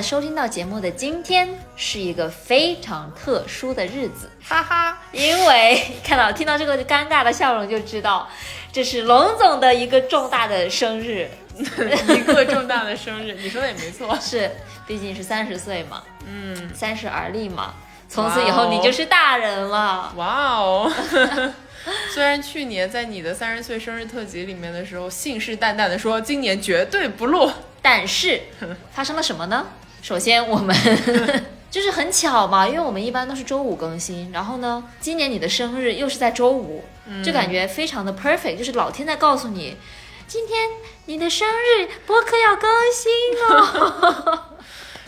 在收听到节目的今天是一个非常特殊的日子，哈哈，因为看到听到这个尴尬的笑容就知道，这是龙总的一个重大的生日，一个重大的生日，你说的也没错。是，毕竟是三十岁嘛，嗯，三十而立嘛，从此以后你就是大人了。哇哦！虽然去年在你的三十岁生日特辑里面的时候，信誓旦旦的说今年绝对不录，但是发生了什么呢？首先我们 就是很巧嘛，因为我们一般都是周五更新，然后呢，今年你的生日又是在周五，就感觉非常的 perfect，就是老天在告诉你，今天你的生日播客要更新哦。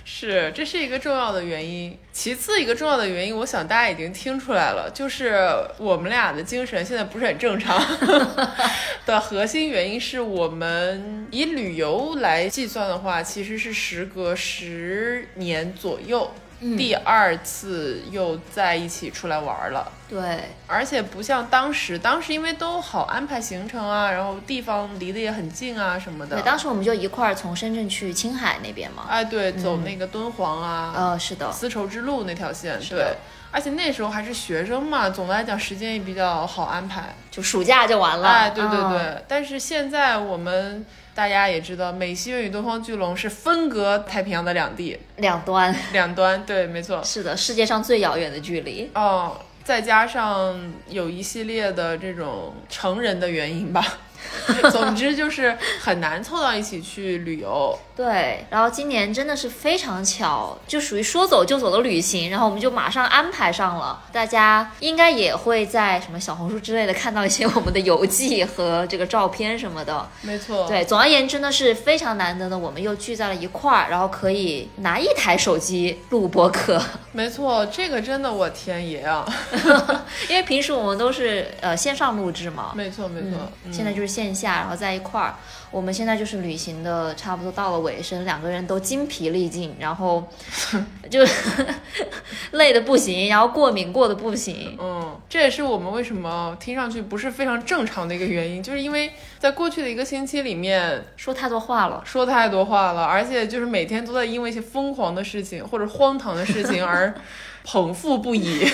是，这是一个重要的原因。其次，一个重要的原因，我想大家已经听出来了，就是我们俩的精神现在不是很正常 的核心原因是我们以旅游来计算的话，其实是时隔十年左右。第二次又在一起出来玩了，对，而且不像当时，当时因为都好安排行程啊，然后地方离得也很近啊什么的。对，当时我们就一块儿从深圳去青海那边嘛。哎，对，走那个敦煌啊，呃，是的，丝绸之路那条线，的对。而且那时候还是学生嘛，总的来讲时间也比较好安排。就暑假就完了。哎，对对对。嗯但是现在我们大家也知道，美西园与东方巨龙是分隔太平洋的两地两端，两端，对，没错。是的，世界上最遥远的距离。哦，再加上有一系列的这种成人的原因吧。总之就是很难凑到一起去旅游。对，然后今年真的是非常巧，就属于说走就走的旅行，然后我们就马上安排上了。大家应该也会在什么小红书之类的看到一些我们的游记和这个照片什么的。没错，对，总而言之呢，是非常难得的，我们又聚在了一块儿，然后可以拿一台手机录播客，没错，这个真的我天爷啊！因为平时我们都是呃线上录制嘛。没错，没错。嗯现在就是线下，然后在一块儿。我们现在就是旅行的差不多到了尾声，两个人都精疲力尽，然后 就 累的不行，然后过敏过的不行。嗯，这也是我们为什么听上去不是非常正常的一个原因，就是因为在过去的一个星期里面说太多话了，说太多话了，而且就是每天都在因为一些疯狂的事情或者荒唐的事情而 捧腹不已。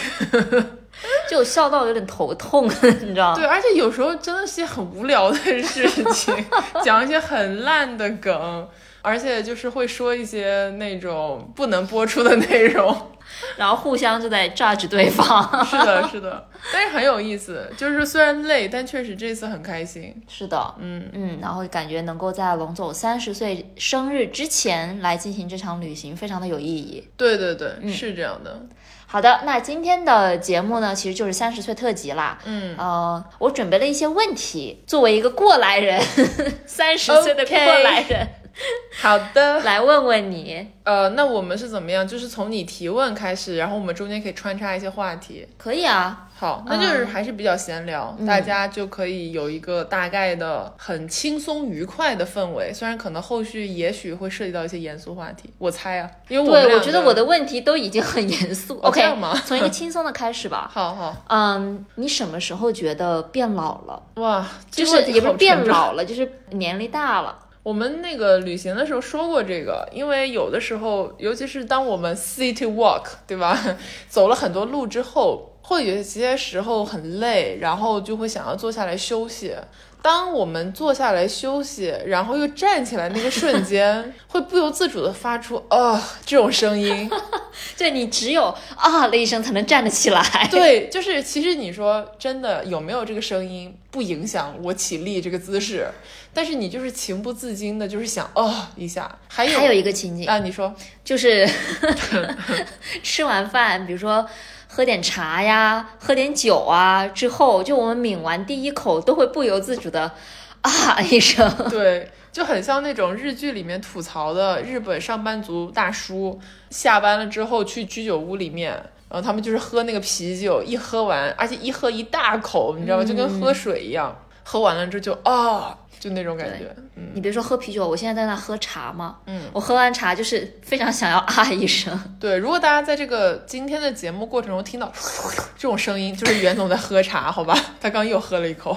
就笑到有点头痛，你知道吗？对，而且有时候真的是很无聊的事情，讲一些很烂的梗，而且就是会说一些那种不能播出的内容。然后互相就在 judge 对方。是的，是的，但是很有意思，就是虽然累，但确实这次很开心。是的，嗯嗯，然后感觉能够在龙总三十岁生日之前来进行这场旅行，非常的有意义。对对对，是这样的。好的，那今天的节目呢，其实就是三十岁特辑啦。嗯，呃，我准备了一些问题，作为一个过来人，三十岁的过来人 好的。来问问你，呃，那我们是怎么样？就是从你提问开始，然后我们中间可以穿插一些话题。可以啊？好，那就是还是比较闲聊，嗯大家就可以有一个大概的很轻松愉快的氛围。虽然可能后续也许会涉及到一些严肃话题，我猜啊，因为我对，我觉得我的问题都已经很严肃。哦 OK，这样吗从一个轻松的开始吧。好好嗯，你什么时候觉得变老了？哇，就是也不是变老了，就是年龄大了。我们那个旅行的时候说过这个，因为有的时候，尤其是当我们 city walk，对吧？走了很多路之后，会有些时候很累，然后就会想要坐下来休息。当我们坐下来休息，然后又站起来那个瞬间，会不由自主的发出啊、这种声音。对你只有啊了一声才能站得起来。对，就是其实你说真的有没有这个声音，不影响我起立这个姿势，但是你就是情不自禁的，就是想哦一下。还有还有一个情景，啊，你说就是 吃完饭，比如说喝点茶呀，喝点酒啊，之后就我们抿完第一口，都会不由自主的啊一声。对，就很像那种日剧里面吐槽的日本上班族大叔，下班了之后去居酒屋里面，然后他们就是喝那个啤酒，一喝完，而且一喝一大口，你知道吗？就跟喝水一样，喝完了之后就啊，就那种感觉。嗯，你别说喝啤酒，我现在在那喝茶嘛，嗯，我喝完茶就是非常想要啊一声。对，如果大家在这个今天的节目过程中听到这种声音，就是袁总在喝茶，好吧？他刚又喝了一口。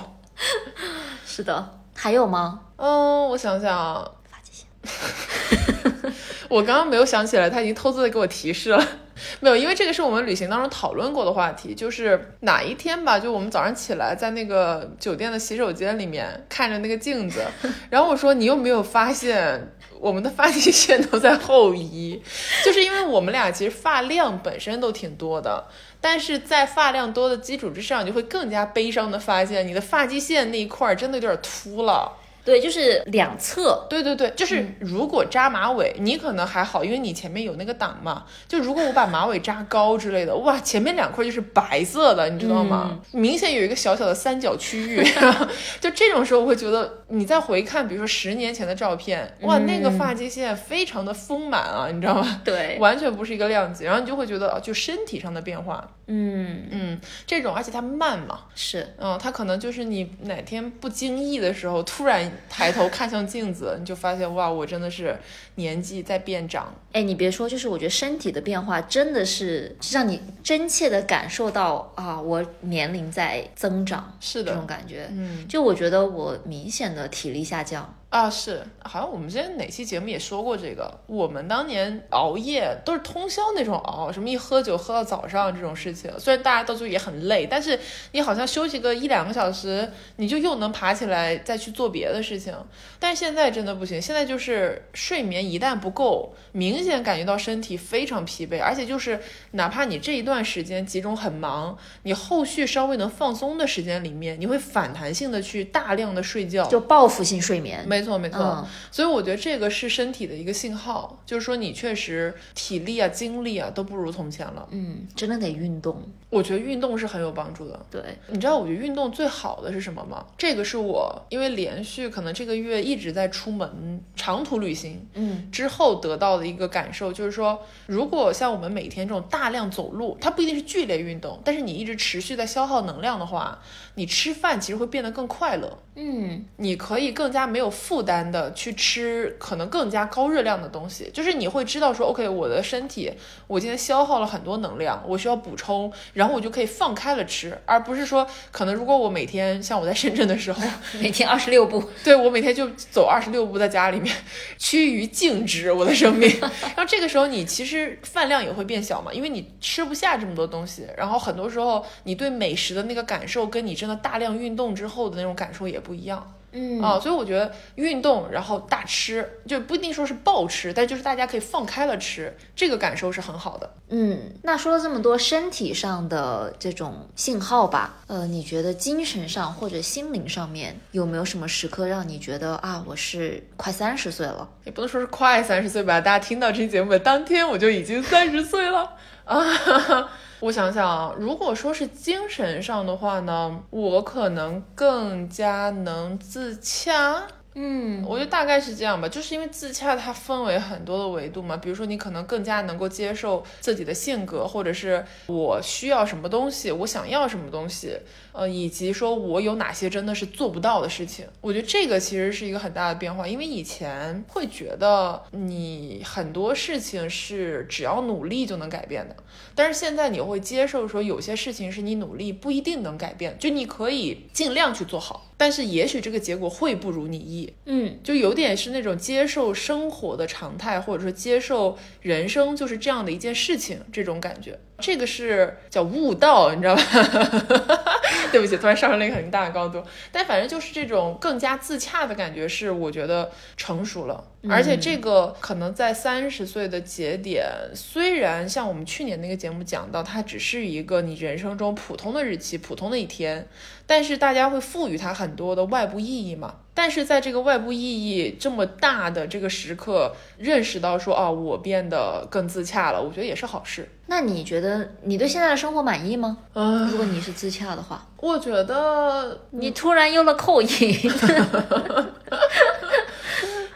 是的，还有吗？嗯，我想想，发际线。我刚刚没有想起来，他已经偷偷的给我提示了。没有，因为这个是我们旅行当中讨论过的话题，就是哪一天吧，就我们早上起来在那个酒店的洗手间里面看着那个镜子，然后我说你有没有发现我们的发际线都在后移？就是因为我们俩其实发量本身都挺多的，但是在发量多的基础之上，你就会更加悲伤的发现你的发际线那一块儿真的有点秃了。对，就是两侧。对对对，就是如果扎马尾，你可能还好，因为你前面有那个挡嘛。就如果我把马尾扎高之类的，哇，前面两块就是白色的，你知道吗？明显有一个小小的三角区域。就这种时候，我会觉得你再回看，比如说十年前的照片，哇，那个发际线非常的丰满啊，你知道吗？对，完全不是一个量级，然后你就会觉得，啊就身体上的变化，嗯，嗯，这种，而且它慢嘛，是。嗯，它可能就是你哪天不经意的时候，突然抬头看向镜子，你就发现哇，我真的是年纪在变长。哎，你别说，就是我觉得身体的变化真的是让你真切的感受到啊，我年龄在增长，是的这种，感觉。嗯就我觉得我明显的体力下降。啊，是，好像我们之前哪期节目也说过这个，我们当年熬夜都是通宵那种熬，什么一喝酒喝到早上这种事情，虽然大家到最后也很累，但是你好像休息个一两个小时，你就又能爬起来再去做别的事情。但是现在真的不行，现在就是睡眠一旦不够，明显感觉到身体非常疲惫，而且就是哪怕你这一段时间集中很忙，你后续稍微能放松的时间里面，你会反弹性的去大量的睡觉，就报复性睡眠。没错没错。嗯，所以我觉得这个是身体的一个信号，就是说你确实体力啊、精力啊都不如从前了。嗯，真的得运动。我觉得运动是很有帮助的。对，你知道我觉得运动最好的是什么吗？这个是我因为连续可能这个月一直在出门长途旅行嗯之后得到的一个感受，就是说，如果像我们每天这种大量走路，它不一定是剧烈运动，但是你一直持续在消耗能量的话，你吃饭其实会变得更快乐。嗯，你可以更加没有负担的去吃可能更加高热量的东西，就是你会知道说，OK，我的身体我今天消耗了很多能量，我需要补充，然后我就可以放开了吃，而不是说可能如果我每天像我在深圳的时候，每天二十六步。对我每天就走二十六步在家里面，趋于静止我的生命。然后这个时候你其实饭量也会变小嘛，因为你吃不下这么多东西。然后很多时候你对美食的那个感受，跟你真的大量运动之后的那种感受也不一样。嗯啊，所以我觉得运动然后大吃，就不一定说是暴吃，但就是大家可以放开了吃，这个感受是很好的。嗯，那说了这么多身体上的这种信号吧，呃，你觉得精神上或者心灵上面有没有什么时刻让你觉得啊，我是快三十岁了？也不能说是快三十岁吧，大家听到这期节目的当天我就已经三十岁了啊。我想想，如果说是精神上的话呢，我可能更加能自洽。嗯我觉得大概是这样吧，就是因为自洽它分为很多的维度嘛，比如说你可能更加能够接受自己的性格，或者是我需要什么东西，我想要什么东西，呃，以及说我有哪些真的是做不到的事情。我觉得这个其实是一个很大的变化，因为以前会觉得你很多事情是只要努力就能改变的，但是现在你会接受说有些事情是你努力不一定能改变，就你可以尽量去做好。但是也许这个结果会不如你意，嗯，就有点是那种接受生活的常态，或者说接受人生就是这样的一件事情，这种感觉，这个是叫悟道，你知道吧？对不起，突然上升了一个很大的高度，但反正就是这种更加自洽的感觉，是我觉得成熟了。而且这个可能在三十岁的节点，虽然像我们去年那个节目讲到，它只是一个你人生中普通的日期、普通的一天，但是大家会赋予它很多的外部意义嘛。但是在这个外部意义这么大的这个时刻，认识到说，哦，我变得更自洽了，我觉得也是好事。那你觉得你对现在的生活满意吗？嗯，如果你是自洽的话，我觉得你突然用了口音，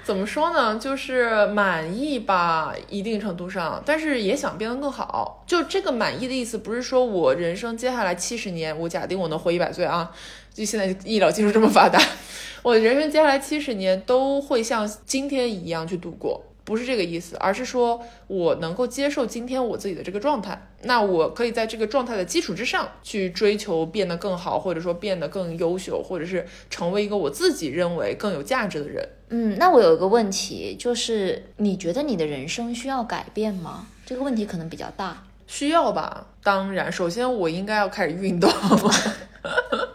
怎么说呢，就是满意吧，一定程度上，但是也想变得更好。就这个满意的意思，不是说我人生接下来七十年，我假定我能活一百岁啊，就现在医疗技术这么发达，我人生接下来七十年都会像今天一样去度过。不是这个意思，而是说我能够接受今天我自己的这个状态，那我可以在这个状态的基础之上去追求变得更好，或者说变得更优秀，或者是成为一个我自己认为更有价值的人。嗯，那我有一个问题，就是你觉得你的人生需要改变吗？这个问题可能比较大。需要吧？当然，首先我应该要开始运动。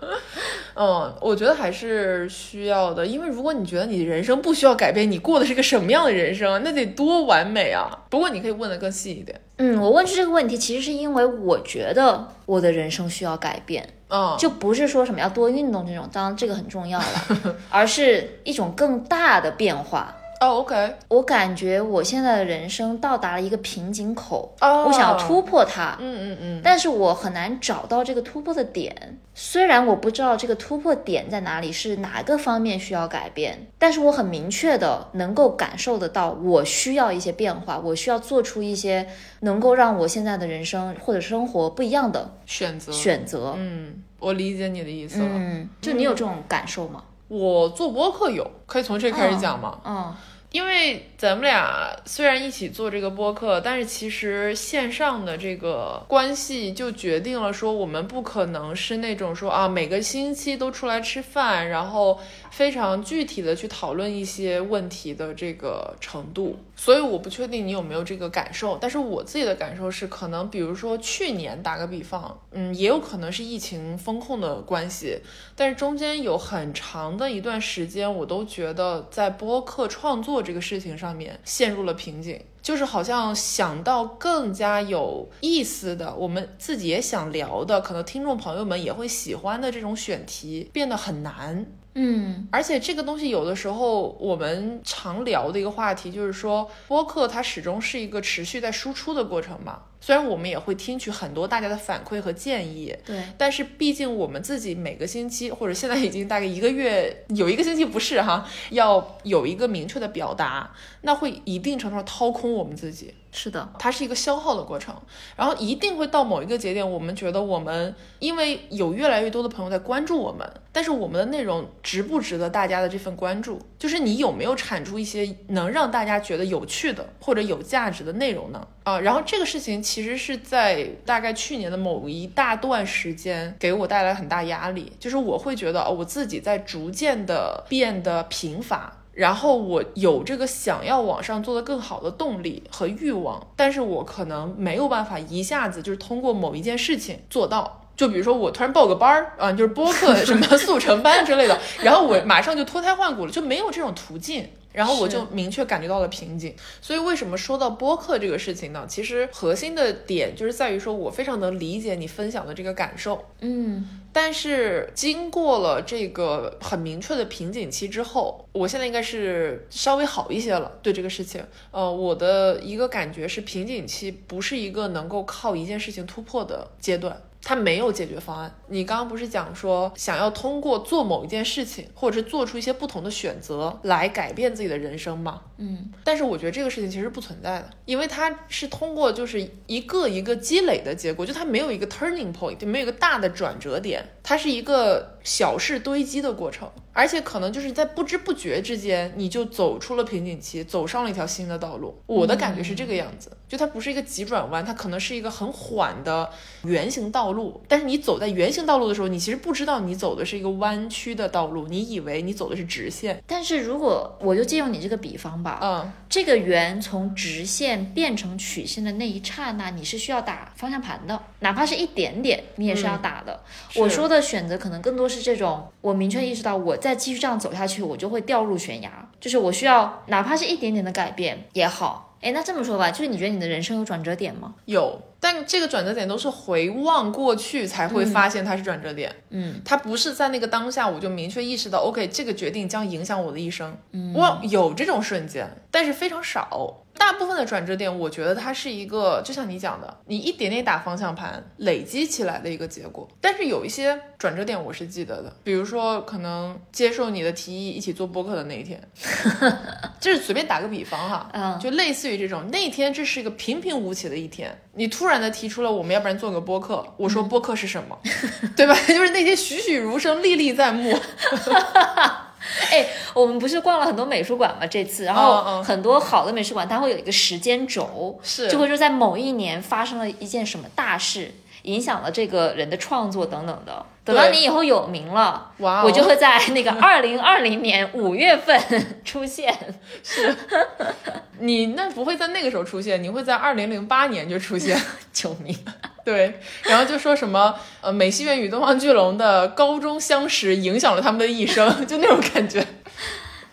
嗯，我觉得还是需要的，因为如果你觉得你人生不需要改变，你过的是个什么样的人生？那得多完美啊！不过你可以问的更细一点。嗯，我问出这个问题，其实是因为我觉得我的人生需要改变，嗯，就不是说什么要多运动这种，当然这个很重要了，而是一种更大的变化。哦，OK，我感觉我现在的人生到达了一个瓶颈口，哦我想要突破它，嗯嗯嗯，但是我很难找到这个突破的点。虽然我不知道这个突破点在哪里，是哪个方面需要改变，但是我很明确的能够感受得到，我需要一些变化，我需要做出一些能够让我现在的人生或者生活不一样的选择，选择。嗯，我理解你的意思了。嗯，就你有这种感受吗？我做播客有，可以从这开始讲吗？嗯因为咱们俩虽然一起做这个播客，但是其实线上的这个关系就决定了说，我们不可能是那种说啊每个星期都出来吃饭，然后非常具体的去讨论一些问题的这个程度。所以我不确定你有没有这个感受，但是我自己的感受是，可能比如说去年打个比方，嗯，也有可能是疫情风控的关系，但是中间有很长的一段时间，我都觉得在播客创作这个事情上面陷入了瓶颈，就是好像想到更加有意思的，我们自己也想聊的，可能听众朋友们也会喜欢的这种选题变得很难。嗯而且这个东西有的时候我们常聊的一个话题就是说，播客它始终是一个持续在输出的过程嘛。虽然我们也会听取很多大家的反馈和建议，对，但是毕竟我们自己每个星期或者现在已经大概一个月，有一个星期不是哈，要有一个明确的表达，那会一定程度上掏空我们自己。是的，它是一个消耗的过程，然后一定会到某一个节点，我们觉得我们因为有越来越多的朋友在关注我们，但是我们的内容值不值得大家的这份关注？就是你有没有产出一些能让大家觉得有趣的或者有价值的内容呢？啊，然后这个事情其实是在大概去年的某一大段时间给我带来很大压力，就是我会觉得哦，我自己在逐渐的变得贫乏。然后我有这个想要往上做的更好的动力和欲望，但是我可能没有办法一下子就是通过某一件事情做到。就比如说我突然报个班儿啊，就是播客 什么速成班之类的，然后我马上就脱胎换骨了，就没有这种途径。然后我就明确感觉到了瓶颈，所以为什么说到播客这个事情呢？其实核心的点就是在于说我非常能理解你分享的这个感受，嗯但是经过了这个很明确的瓶颈期之后，我现在应该是稍微好一些了。对这个事情，呃，我的一个感觉是，瓶颈期不是一个能够靠一件事情突破的阶段。它没有解决方案。你刚刚不是讲说想要通过做某一件事情，或者是做出一些不同的选择来改变自己的人生吗？嗯，但是我觉得这个事情其实不存在的，因为它是通过就是一个一个积累的结果，就它没有一个 turning point，没有一个大的转折点，它是一个小事堆积的过程，而且可能就是在不知不觉之间，你就走出了瓶颈期，走上了一条新的道路。我的感觉是这个样子，就它不是一个急转弯，它可能是一个很缓的圆形道路，但是你走在圆形道路的时候，你其实不知道你走的是一个弯曲的道路，你以为你走的是直线。但是如果我就借用你这个比方吧，嗯，这个圆从直线变成曲线的那一刹那，你是需要打方向盘的，哪怕是一点点，你也是要打的。我说的选择可能更多是这种，我明确意识到我再继续这样走下去，我就会掉入悬崖，就是我需要哪怕是一点点的改变也好。哎，那这么说吧，就是你觉得你的人生有转折点吗？有，但这个转折点都是回望过去才会发现它是转折点。嗯，它不是在那个当下我就明确意识到，OK，这个决定将影响我的一生。嗯，我有这种瞬间，但是非常少。大部分的转折点，我觉得它是一个，就像你讲的，你一点点打方向盘累积起来的一个结果。但是有一些转折点我是记得的，比如说可能接受你的提议一起做播客的那一天，就是随便打个比方哈，嗯就类似于这种，那一天这是一个平平无奇的一天，你突然的提出了我们要不然做个播客，我说播客是什么，对吧？就是那些栩栩如生，历历在目。哎，我们不是逛了很多美术馆吗？这次，然嗯后嗯很多好的美术馆，它会有一个时间轴，是就会说在某一年发生了一件什么大事，影响了这个人的创作等等的。等到你以后有名了，哇哦我就会在那个二零二零年五月份 出现。是你那不会在那个时候出现，你会在二零零八年就出现。救命！对，然后就说什么呃，美西螈与东方巨龙的高中相识影响了他们的一生，就那种感觉。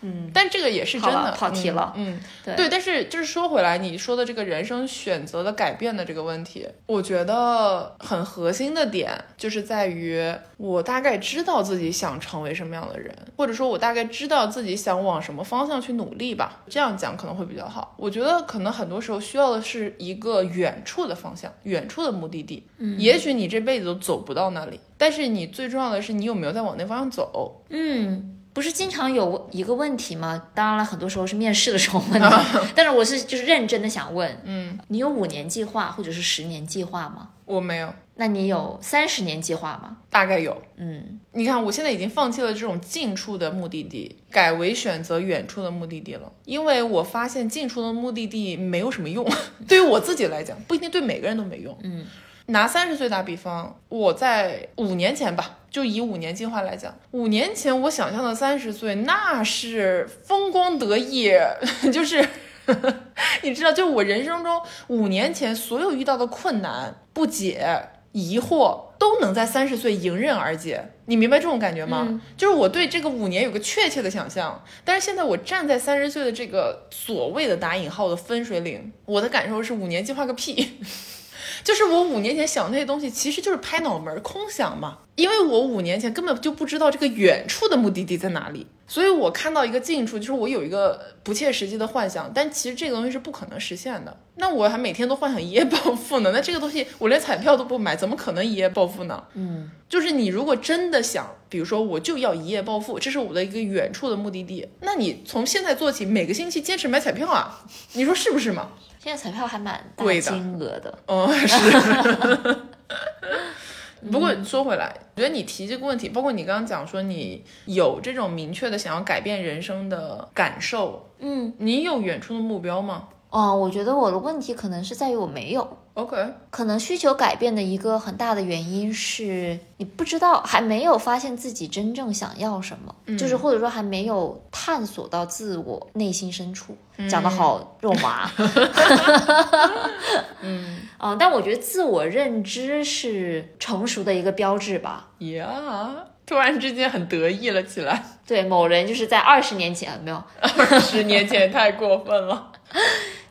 嗯，但这个也是真的，跑题了嗯，对对，但是就是说回来，你说的这个人生选择的改变的这个问题，我觉得很核心的点就是在于我大概知道自己想成为什么样的人，或者说我大概知道自己想往什么方向去努力吧。这样讲可能会比较好。我觉得可能很多时候需要的是一个远处的方向，远处的目的地。嗯，也许你这辈子都走不到那里，但是你最重要的是你有没有在往那方向走。嗯。不是经常有一个问题吗？当然了，很多时候是面试的时候问的，但是我是就是认真的想问，嗯，你有五年计划或者是十年计划吗？我没有，那你有三十年计划吗？大概有。嗯，你看，我现在已经放弃了这种近处的目的地，改为选择远处的目的地了，因为我发现近处的目的地没有什么用，对于我自己来讲，不一定对每个人都没用。嗯，拿三十岁打比方，我在五年前吧，就以五年计划来讲，五年前我想象的三十岁，那是风光得意，就是。你知道，就我人生中五年前所有遇到的困难、不解、疑惑，都能在三十岁迎刃而解。你明白这种感觉吗？就是我对这个五年有个确切的想象，但是现在我站在三十岁的这个所谓的打引号的分水岭，我的感受是五年计划个屁。就是我五年前想那些东西，其实就是拍脑门儿空想嘛，因为我五年前根本就不知道这个远处的目的地在哪里，所以我看到一个近处，就是我有一个不切实际的幻想，但其实这个东西是不可能实现的。那我还每天都幻想一夜暴富呢，那这个东西我连彩票都不买，怎么可能一夜暴富呢？嗯，就是你如果真的想，比如说我就要一夜暴富，这是我的一个远处的目的地，那你从现在做起，每个星期坚持买彩票啊，你说是不是嘛？现在彩票还蛮大贵的金额的。嗯，是。不过说回来，我觉得你提这个问题，包括你刚刚讲说你有这种明确的想要改变人生的感受，嗯，你有远处的目标吗哦，我觉得我的问题可能是在于我没有。？OK，可能需求改变的一个很大的原因是你不知道，还没有发现自己真正想要什么，就是或者说还没有探索到自我内心深处。讲的好肉麻，嗯嗯，但我觉得自我认知是成熟的一个标志吧。Yeah，突然之间很得意了起来。对，某人就是在二十年前没有，二十年前也太过分了。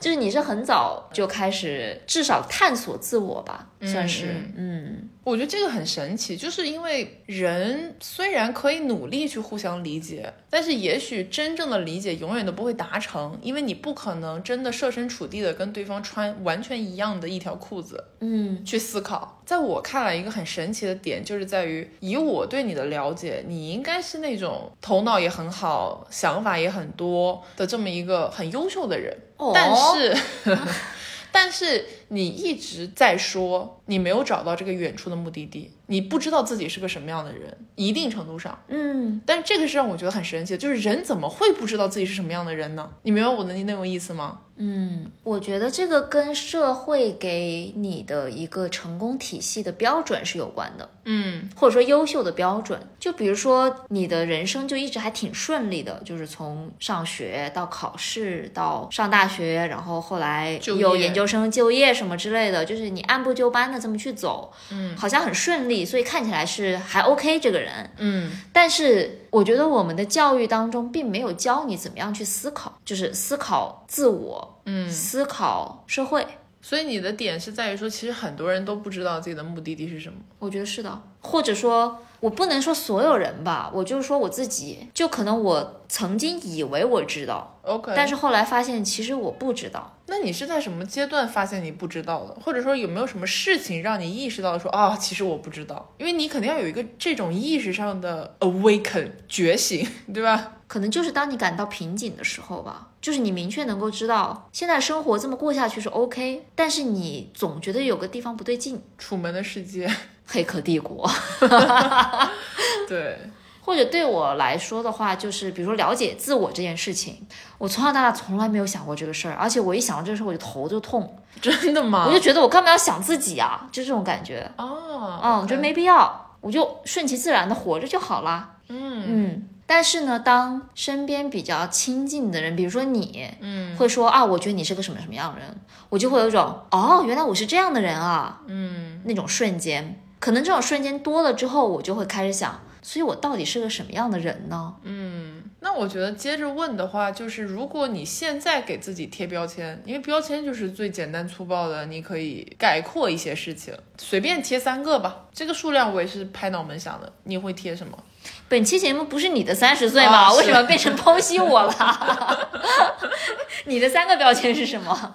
就是你是很早就开始，至少探索自我吧，算是，嗯我觉得这个很神奇，就是因为人虽然可以努力去互相理解，但是也许真正的理解永远都不会达成，因为你不可能真的设身处地的跟对方穿完全一样的一条裤子嗯去思考。在我看来，一个很神奇的点就是在于，以我对你的了解，你应该是那种头脑也很好、想法也很多的这么一个很优秀的人，哦但是。但是你一直在说你没有找到这个远处的目的地，你不知道自己是个什么样的人，一定程度上。嗯，但是这个是让我觉得很神奇的，就是人怎么会不知道自己是什么样的人呢？你明白我的那种意思吗？嗯，我觉得这个跟社会给你的一个成功体系的标准是有关的，嗯。或者说优秀的标准。就比如说你的人生就一直还挺顺利的，就是从上学到考试到上大学，然后后来有研究生就业什么之类的，就是你按部就班的这么去走，嗯。好像很顺利，所以看起来是还 OK 这个人。嗯。但是我觉得我们的教育当中并没有教你怎么样去思考，就是思考自我，嗯，思考社会。所以你的点是在于说，其实很多人都不知道自己的目的地是什么。我觉得是的，或者说，我不能说所有人吧，我就是说我自己，就可能我曾经以为我知道，OK，但是后来发现其实我不知道。那你是在什么阶段发现你不知道的，或者说有没有什么事情让你意识到说啊，其实我不知道？因为你肯定要有一个这种意识上的 awaken 觉醒，对吧？可能就是当你感到瓶颈的时候吧，就是你明确能够知道现在生活这么过下去是 OK，但是你总觉得有个地方不对劲。楚门的世界，黑客帝国，对，或者对我来说的话，就是比如说了解自我这件事情，我从小到大从来没有想过这个事儿，而且我一想到这个事儿我就头就痛，真的吗？我就觉得我干嘛要想自己啊，就这种感觉。哦，嗯，我觉得没必要，我就顺其自然的活着就好啦。嗯嗯，但是呢，当身边比较亲近的人，比如说你，嗯会说啊，我觉得你是个什么什么样的人，我就会有一种哦，原来我是这样的人啊，嗯那种瞬间，可能这种瞬间多了之后，我就会开始想，所以我到底是个什么样的人呢？嗯。那我觉得接着问的话，就是如果你现在给自己贴标签，因为标签就是最简单粗暴的，你可以概括一些事情，随便贴三个吧。这个数量我也是拍脑门想的。你会贴什么？本期节目不是你的三十岁吗？啊 为什么变成剖析我了？你的三个标签是什么？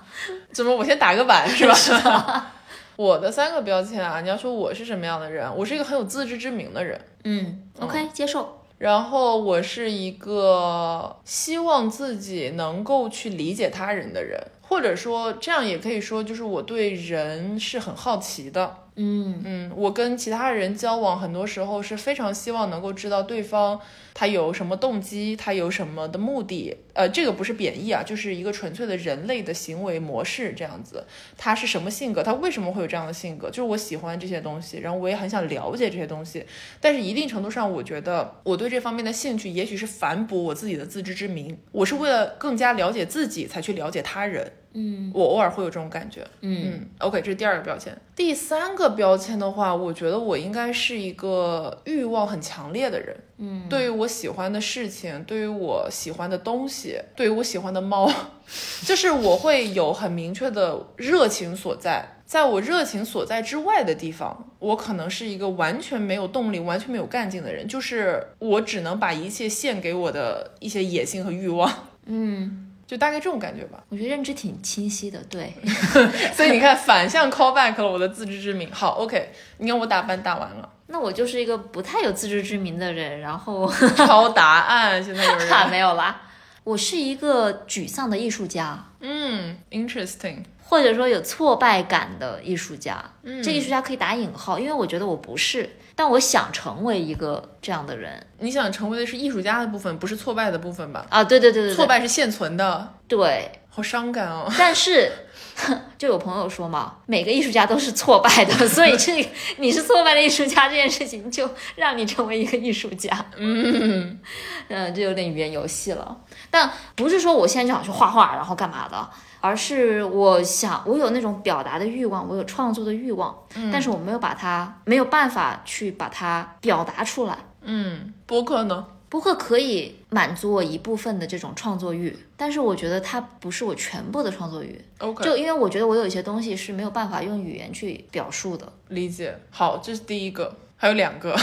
怎么我先打个板是吧？我的三个标签啊，你要说我是什么样的人，我是一个很有自知之明的人。嗯，OK，接受。然后我是一个希望自己能够去理解他人的人，或者说这样也可以说，就是我对人是很好奇的。嗯嗯，我跟其他人交往，很多时候是非常希望能够知道对方他有什么动机，他有什么的目的。呃，这个不是贬义啊，就是一个纯粹的人类的行为模式这样子。他是什么性格？他为什么会有这样的性格？就是我喜欢这些东西，然后我也很想了解这些东西。但是一定程度上，我觉得我对这方面的兴趣，也许是反哺我自己的自知之明。我是为了更加了解自己，才去了解他人。嗯我偶尔会有这种感觉。嗯嗯，OK，这是第二个标签。第三个标签的话，我觉得我应该是一个欲望很强烈的人。嗯，对于我喜欢的事情，对于我喜欢的东西，对于我喜欢的猫，就是我会有很明确的热情所在。在我热情所在之外的地方，我可能是一个完全没有动力、完全没有干劲的人，就是我只能把一切献给我的一些野心和欲望，嗯，就大概这种感觉吧。我觉得认知挺清晰的。对，所以你看，反向 call back 了我的自知之明。好，OK，你看我打扮打完了，那我就是一个不太有自知之明的人，然后抄答案，现在有哈人，没有啦。我是一个沮丧的艺术家，嗯，interesting，或者说有挫败感的艺术家。嗯这艺术家可以打引号，因为我觉得我不是，但我想成为一个这样的人你想成为的是艺术家的部分，不是挫败的部分吧？啊！对对对对对，挫败是现存的，对，好伤感哦。但是。就有朋友说嘛，每个艺术家都是挫败的，所以这你是挫败的艺术家这件事情，就让你成为一个艺术家。嗯，嗯，这有点语言游戏了。但不是说我现在就想去画画，然后干嘛的，而是我想我有那种表达的欲望，我有创作的欲望，但是我没有把它没有办法去把它表达出来。嗯，播客呢？播客可以满足我一部分的这种创作欲，但是我觉得它不是我全部的创作欲。OK，就因为我觉得我有一些东西是没有办法用语言去表述的。理解。好，这是第一个，还有两个，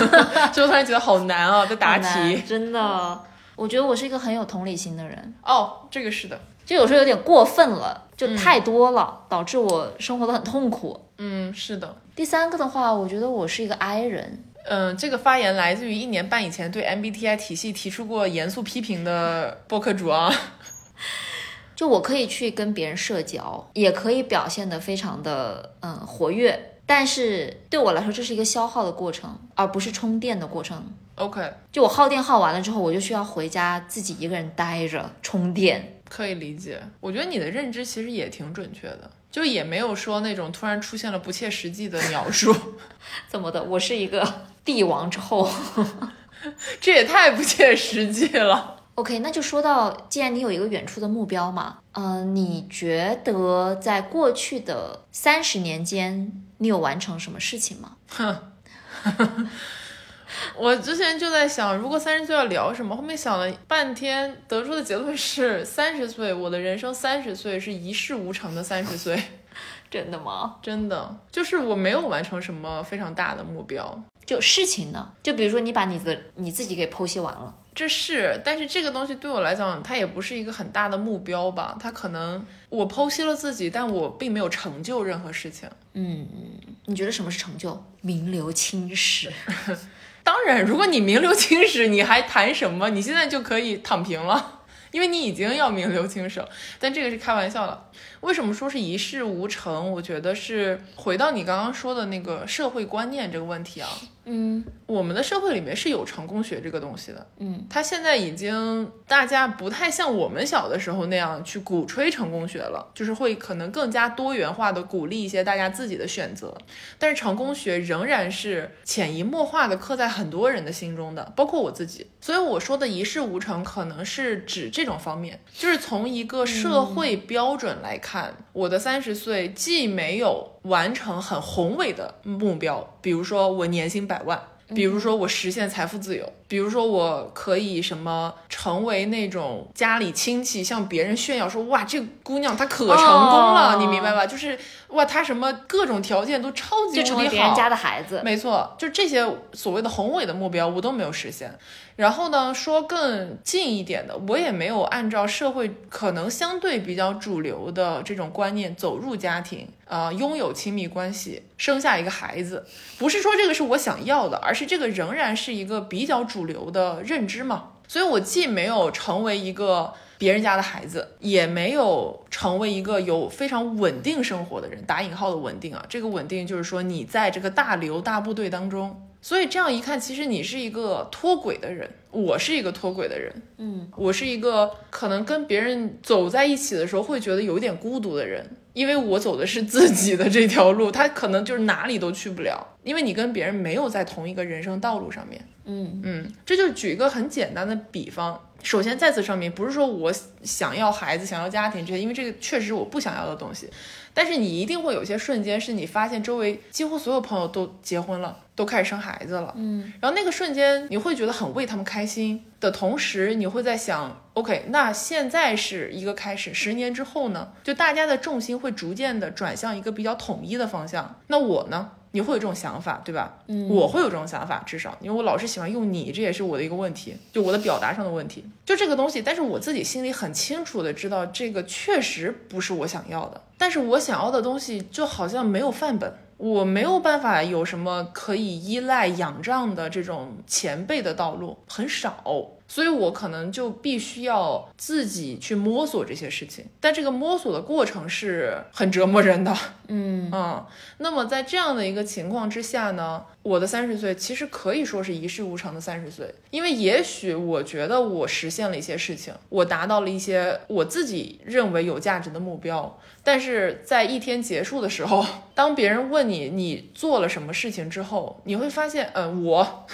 就突然觉得好难啊，在答题。真的，我觉得我是一个很有同理心的人，哦，这个是的，就有时候有点过分了，就太多了，导致我生活的很痛苦。嗯，是的。第三个的话，我觉得我是一个 I 人，嗯，这个发言来自于一年半以前对 MBTI 体系提出过严肃批评的播客主啊。就我可以去跟别人社交，也可以表现得非常的嗯活跃，但是对我来说这是一个消耗的过程，而不是充电的过程。OK，就我耗电耗完了之后，我就需要回家自己一个人待着充电。可以理解。我觉得你的认知其实也挺准确的，就也没有说那种突然出现了不切实际的描述，怎么的？我是一个帝王之后。这也太不切实际了。OK，那就说到，既然你有一个远处的目标嘛，嗯、你觉得在过去的三十年间，你有完成什么事情吗？我之前就在想，如果三十岁要聊什么，后面想了半天，得出的结论是三十岁，我的人生三十岁是一事无成的三十岁，真的吗？真的就是我没有完成什么非常大的目标。就事情呢？就比如说你把你的你自己给剖析完了，这是，但是这个东西对我来讲，它也不是一个很大的目标吧。它可能我剖析了自己，但我并没有成就任何事情。嗯你觉得什么是成就？名留青史。当然，如果你名留青史，你还谈什么？你现在就可以躺平了，因为你已经要名留青史了。但这个是开玩笑的。为什么说是一事无成？我觉得是回到你刚刚说的那个社会观念这个问题啊。嗯我们的社会里面是有成功学这个东西的，嗯，它现在已经大家不太像我们小的时候那样去鼓吹成功学了，就是会可能更加多元化的鼓励一些大家自己的选择，但是成功学仍然是潜移默化的刻在很多人的心中的，包括我自己。所以我说的一事无成，可能是指这种方面，就是从一个社会标准来看，我的三十岁既没有完成很宏伟的目标，比如说我年薪百万。比如说我实现财富自由，比如说我可以什么成为那种家里亲戚向别人炫耀说哇这个姑娘她可成功了，哦你明白吧？就是哇她什么各种条件都超级就成无敌好，为别人家的孩子。没错，就这些所谓的宏伟的目标，我都没有实现。然后呢，说更近一点的，我也没有按照社会可能相对比较主流的这种观念走入家庭，啊、拥有亲密关系，生下一个孩子。不是说这个是我想要的，而是这个仍然是一个比较主流的认知嘛。所以我既没有成为一个别人家的孩子，也没有成为一个有非常稳定生活的人。打引号的稳定啊，这个稳定就是说你在这个大流大部队当中。所以这样一看，其实你是一个脱轨的人，我是一个脱轨的人，嗯，我是一个可能跟别人走在一起的时候会觉得有点孤独的人，因为我走的是自己的这条路，他可能就是哪里都去不了，因为你跟别人没有在同一个人生道路上面。嗯嗯，这就举一个很简单的比方。首先，再次声明，不是说我想要孩子、想要家庭这些，因为这个确实我不想要的东西。但是你一定会有一些瞬间，是你发现周围几乎所有朋友都结婚了，都开始生孩子了。嗯，然后那个瞬间，你会觉得很为他们开心的同时，你会在想，OK，那现在是一个开始，十年之后呢？就大家的重心会逐渐的转向一个比较统一的方向。那我呢？你会有这种想法，对吧？嗯我会有这种想法，至少因为我老是喜欢用你，这也是我的一个问题，就我的表达上的问题，就这个东西。但是我自己心里很清楚的知道，这个确实不是我想要的。但是我想要的东西就好像没有范本，我没有办法有什么可以依赖仰仗的这种前辈的道路，很少。所以我可能就必须要自己去摸索这些事情，但这个摸索的过程是很折磨人的。嗯嗯，那么在这样的一个情况之下呢，我的三十岁其实可以说是一事无成的三十岁，因为也许我觉得我实现了一些事情，我达到了一些我自己认为有价值的目标，但是在一天结束的时候，当别人问你你做了什么事情之后，你会发现，嗯，我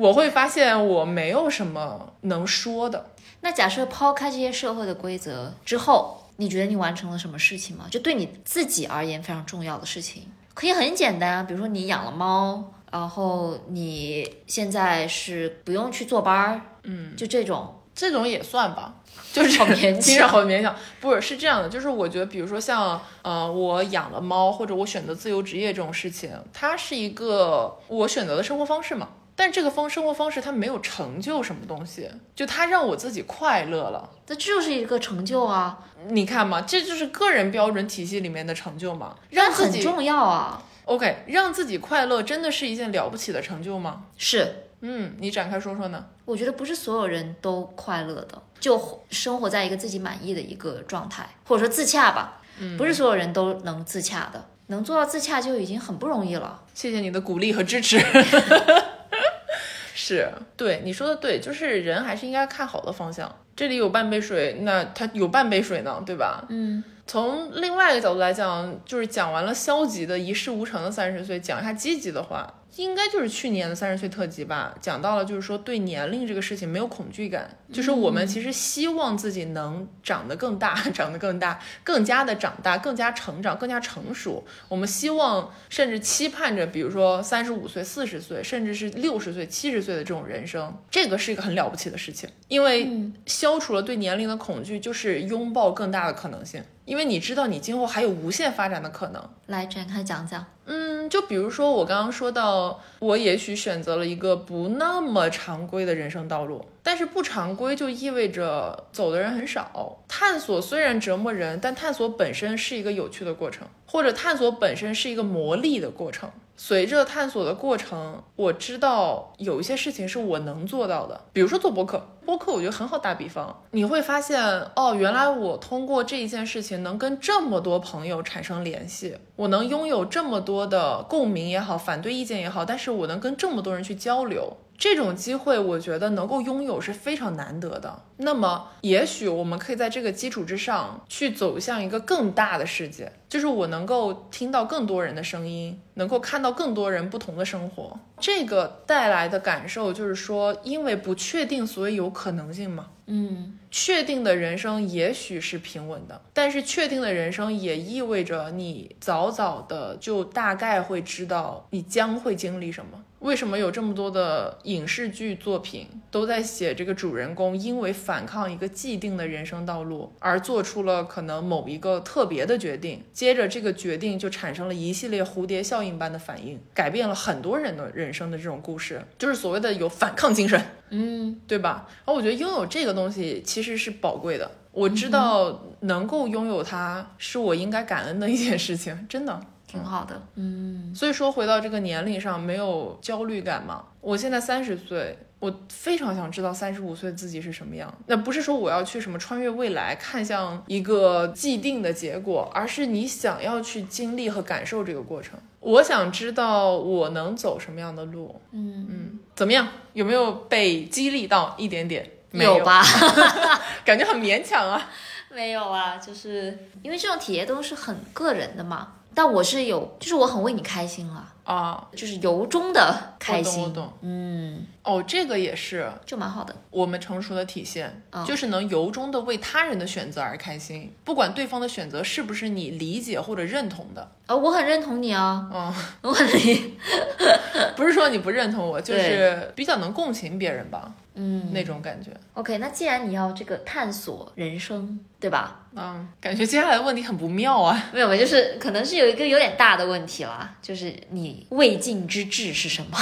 我会发现我没有什么能说的。那假设抛开这些社会的规则之后，你觉得你完成了什么事情吗？就对你自己而言非常重要的事情，可以很简单啊，比如说你养了猫，然后你现在是不用去坐班儿，嗯，就这种，这种也算吧，就是好勉强听着好勉强。不是，是这样的，就是我觉得，比如说像呃，我养了猫，或者我选择自由职业这种事情，它是一个我选择的生活方式嘛。但这个方生活方式它没有成就什么东西，就它让我自己快乐了。那这就是一个成就啊，你看嘛，这就是个人标准体系里面的成就嘛，让自己很重要啊。OK，让自己快乐真的是一件了不起的成就吗？是，嗯，你展开说说呢？我觉得不是所有人都快乐的，就生活在一个自己满意的一个状态，或者说自洽吧。嗯，不是所有人都能自洽的，能做到自洽就已经很不容易了。谢谢你的鼓励和支持。是对你说的对，就是人还是应该看好的方向。这里有半杯水，那它有半杯水呢，对吧？嗯，从另外一个角度来讲，就是讲完了消极的一事无成的三十岁，讲一下积极的话，应该就是去年的三十岁特辑吧，讲到了就是说对年龄这个事情没有恐惧感，就是我们其实希望自己能长得更大，长得更大，更加的长大，更加成长，更加成熟。我们希望甚至期盼着，比如说三十五岁、四十岁，甚至是六十岁、七十岁的这种人生，这个是一个很了不起的事情，因为消除了对年龄的恐惧，就是拥抱更大的可能性。因为你知道你今后还有无限发展的可能。来展开讲讲。嗯，就比如说我刚刚说到，我也许选择了一个不那么常规的人生道路，但是不常规就意味着走的人很少。探索虽然折磨人，但探索本身是一个有趣的过程，或者探索本身是一个磨砺的过程。随着探索的过程，我知道有一些事情是我能做到的，比如说做播客。播客我觉得很好打比方，你会发现哦，原来我通过这一件事情能跟这么多朋友产生联系，我能拥有这么多的共鸣也好，反对意见也好，但是我能跟这么多人去交流。这种机会，我觉得能够拥有是非常难得的。那么，也许我们可以在这个基础之上，去走向一个更大的世界，就是我能够听到更多人的声音，能够看到更多人不同的生活。这个带来的感受就是说，因为不确定，所以有可能性嘛。嗯，确定的人生也许是平稳的，但是确定的人生也意味着你早早的就大概会知道你将会经历什么。为什么有这么多的影视剧作品都在写这个主人公因为反抗一个既定的人生道路而做出了可能某一个特别的决定，接着这个决定就产生了一系列蝴蝶效应般的反应，改变了很多人的人生的这种故事，就是所谓的有反抗精神。嗯，对吧？然后我觉得拥有这个东西其实是宝贵的。我知道能够拥有它，是我应该感恩的一件事情，真的。挺好的。嗯，所以说，回到这个年龄上，没有焦虑感嘛？我现在三十岁，我非常想知道三十五岁自己是什么样。那不是说我要去什么穿越未来，看向一个既定的结果，而是你想要去经历和感受这个过程。我想知道我能走什么样的路。嗯嗯，怎么样？有没有被激励到一点点？没有吧？感觉很勉强啊。没有啊，就是因为这种体验都是很个人的嘛。但我是有，就是我很为你开心了，啊，就是由衷的开我心。懂。嗯，哦，这个也是就蛮好的。我们成熟的体现，嗯就是能由衷的为他人的选择而开心，不管对方的选择是不是你理解或者认同的。呃，我很认同你啊，嗯，我很理，不是说你不认同我，就是比较能共情别人吧，嗯那种感觉。OK，那既然你要这个探索人生，对吧？嗯，感觉接下来的问题很不妙啊。没有，没有，就是可能是有一个有点大的问题了，就是你未尽之志是什么？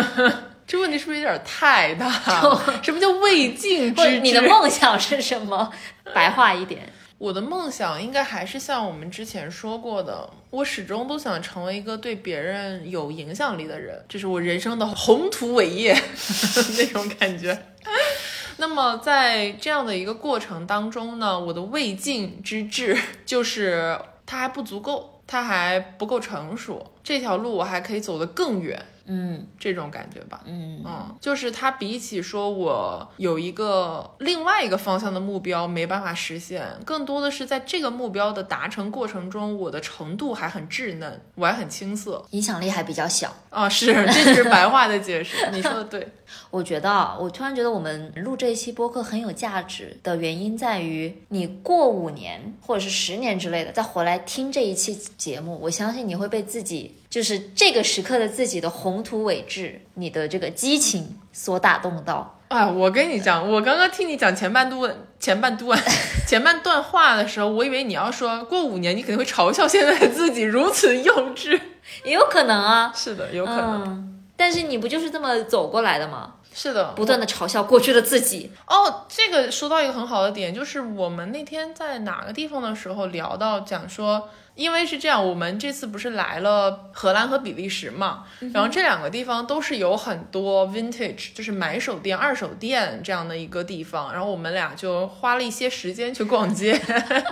这问题是不是有点太大了？什么叫未尽之你的梦想是什么？白话一点。我的梦想应该还是像我们之前说过的，我始终都想成为一个对别人有影响力的人，这是我人生的宏图伟业 那种感觉。那么在这样的一个过程当中呢，我的未尽之志就是它还不足够，它还不够成熟，这条路我还可以走得更远，嗯这种感觉吧。嗯嗯，就是它比起说我有一个另外一个方向的目标没办法实现，更多的是在这个目标的达成过程中，我的程度还很稚嫩，我还很青涩影响力还比较小。啊。是，这就是白话的解释，你说的对。我觉得啊，我突然觉得我们录这一期播客很有价值的原因在于，你过五年或者是十年之类的再回来听这一期节目，我相信你会被自己就是这个时刻的自己的宏图伟志，你的这个激情所打动到。啊，我跟你讲，我刚刚听你讲前半段、前半段、前半段话的时候，我以为你要说过五年你肯定会嘲笑现在的自己如此幼稚。也 有可能啊，是的，有可能。嗯，但是你不就是这么走过来的吗？是的，不断的嘲笑过去的自己。哦，这个说到一个很好的点，就是我们那天在哪个地方的时候聊到讲说，因为是这样，我们这次不是来了荷兰和比利时嘛，然后这两个地方都是有很多 vintage，就是买手店、二手店这样的一个地方，然后我们俩就花了一些时间去逛街，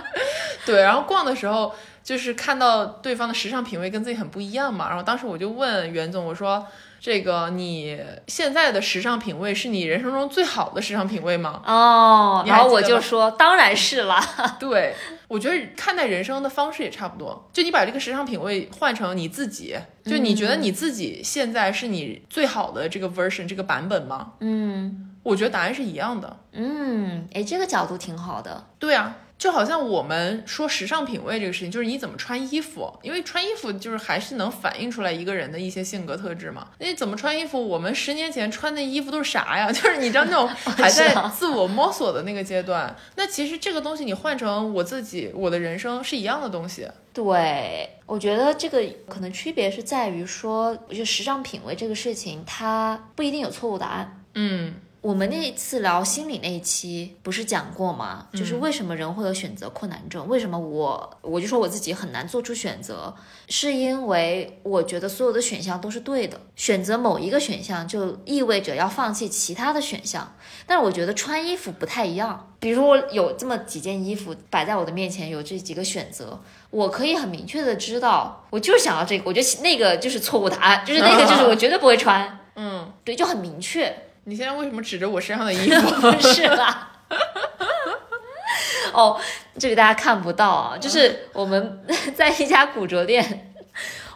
对，然后逛的时候。就是看到对方的时尚品味跟自己很不一样嘛，然后当时我就问袁总，我说：“这个你现在的时尚品味是你人生中最好的时尚品味吗？”哦，然后我就说，当然是啦。对，我觉得看待人生的方式也差不多。就你把这个时尚品味换成你自己，就你觉得你自己现在是你最好的这个 version 这个版本吗？嗯我觉得答案是一样的。嗯，哎，这个角度挺好的。对啊，就好像我们说时尚品味这个事情，就是你怎么穿衣服，因为穿衣服就是还是能反映出来一个人的一些性格特质嘛。那你怎么穿衣服？我们十年前穿的衣服都是啥呀？就是你知道那种还在自我摸索的那个阶段。那其实这个东西你换成我自己，我的人生是一样的东西。对，我觉得这个可能区别是在于说，就时尚品味这个事情，它不一定有错误答案。嗯我们那一次聊心理那一期不是讲过吗？就是为什么人会有选择困难症？为什么我我就说我自己很难做出选择，是因为我觉得所有的选项都是对的，选择某一个选项就意味着要放弃其他的选项。但是我觉得穿衣服不太一样，比如我有这么几件衣服摆在我的面前，有这几个选择，我可以很明确的知道，我就是想要这个，我觉得那个就是错误答案，就是那个就是我绝对不会穿，嗯，对，就很明确。你现在为什么指着我身上的衣服？不 是啦。哦，这个大家看不到啊，就是我们 在一家古着店，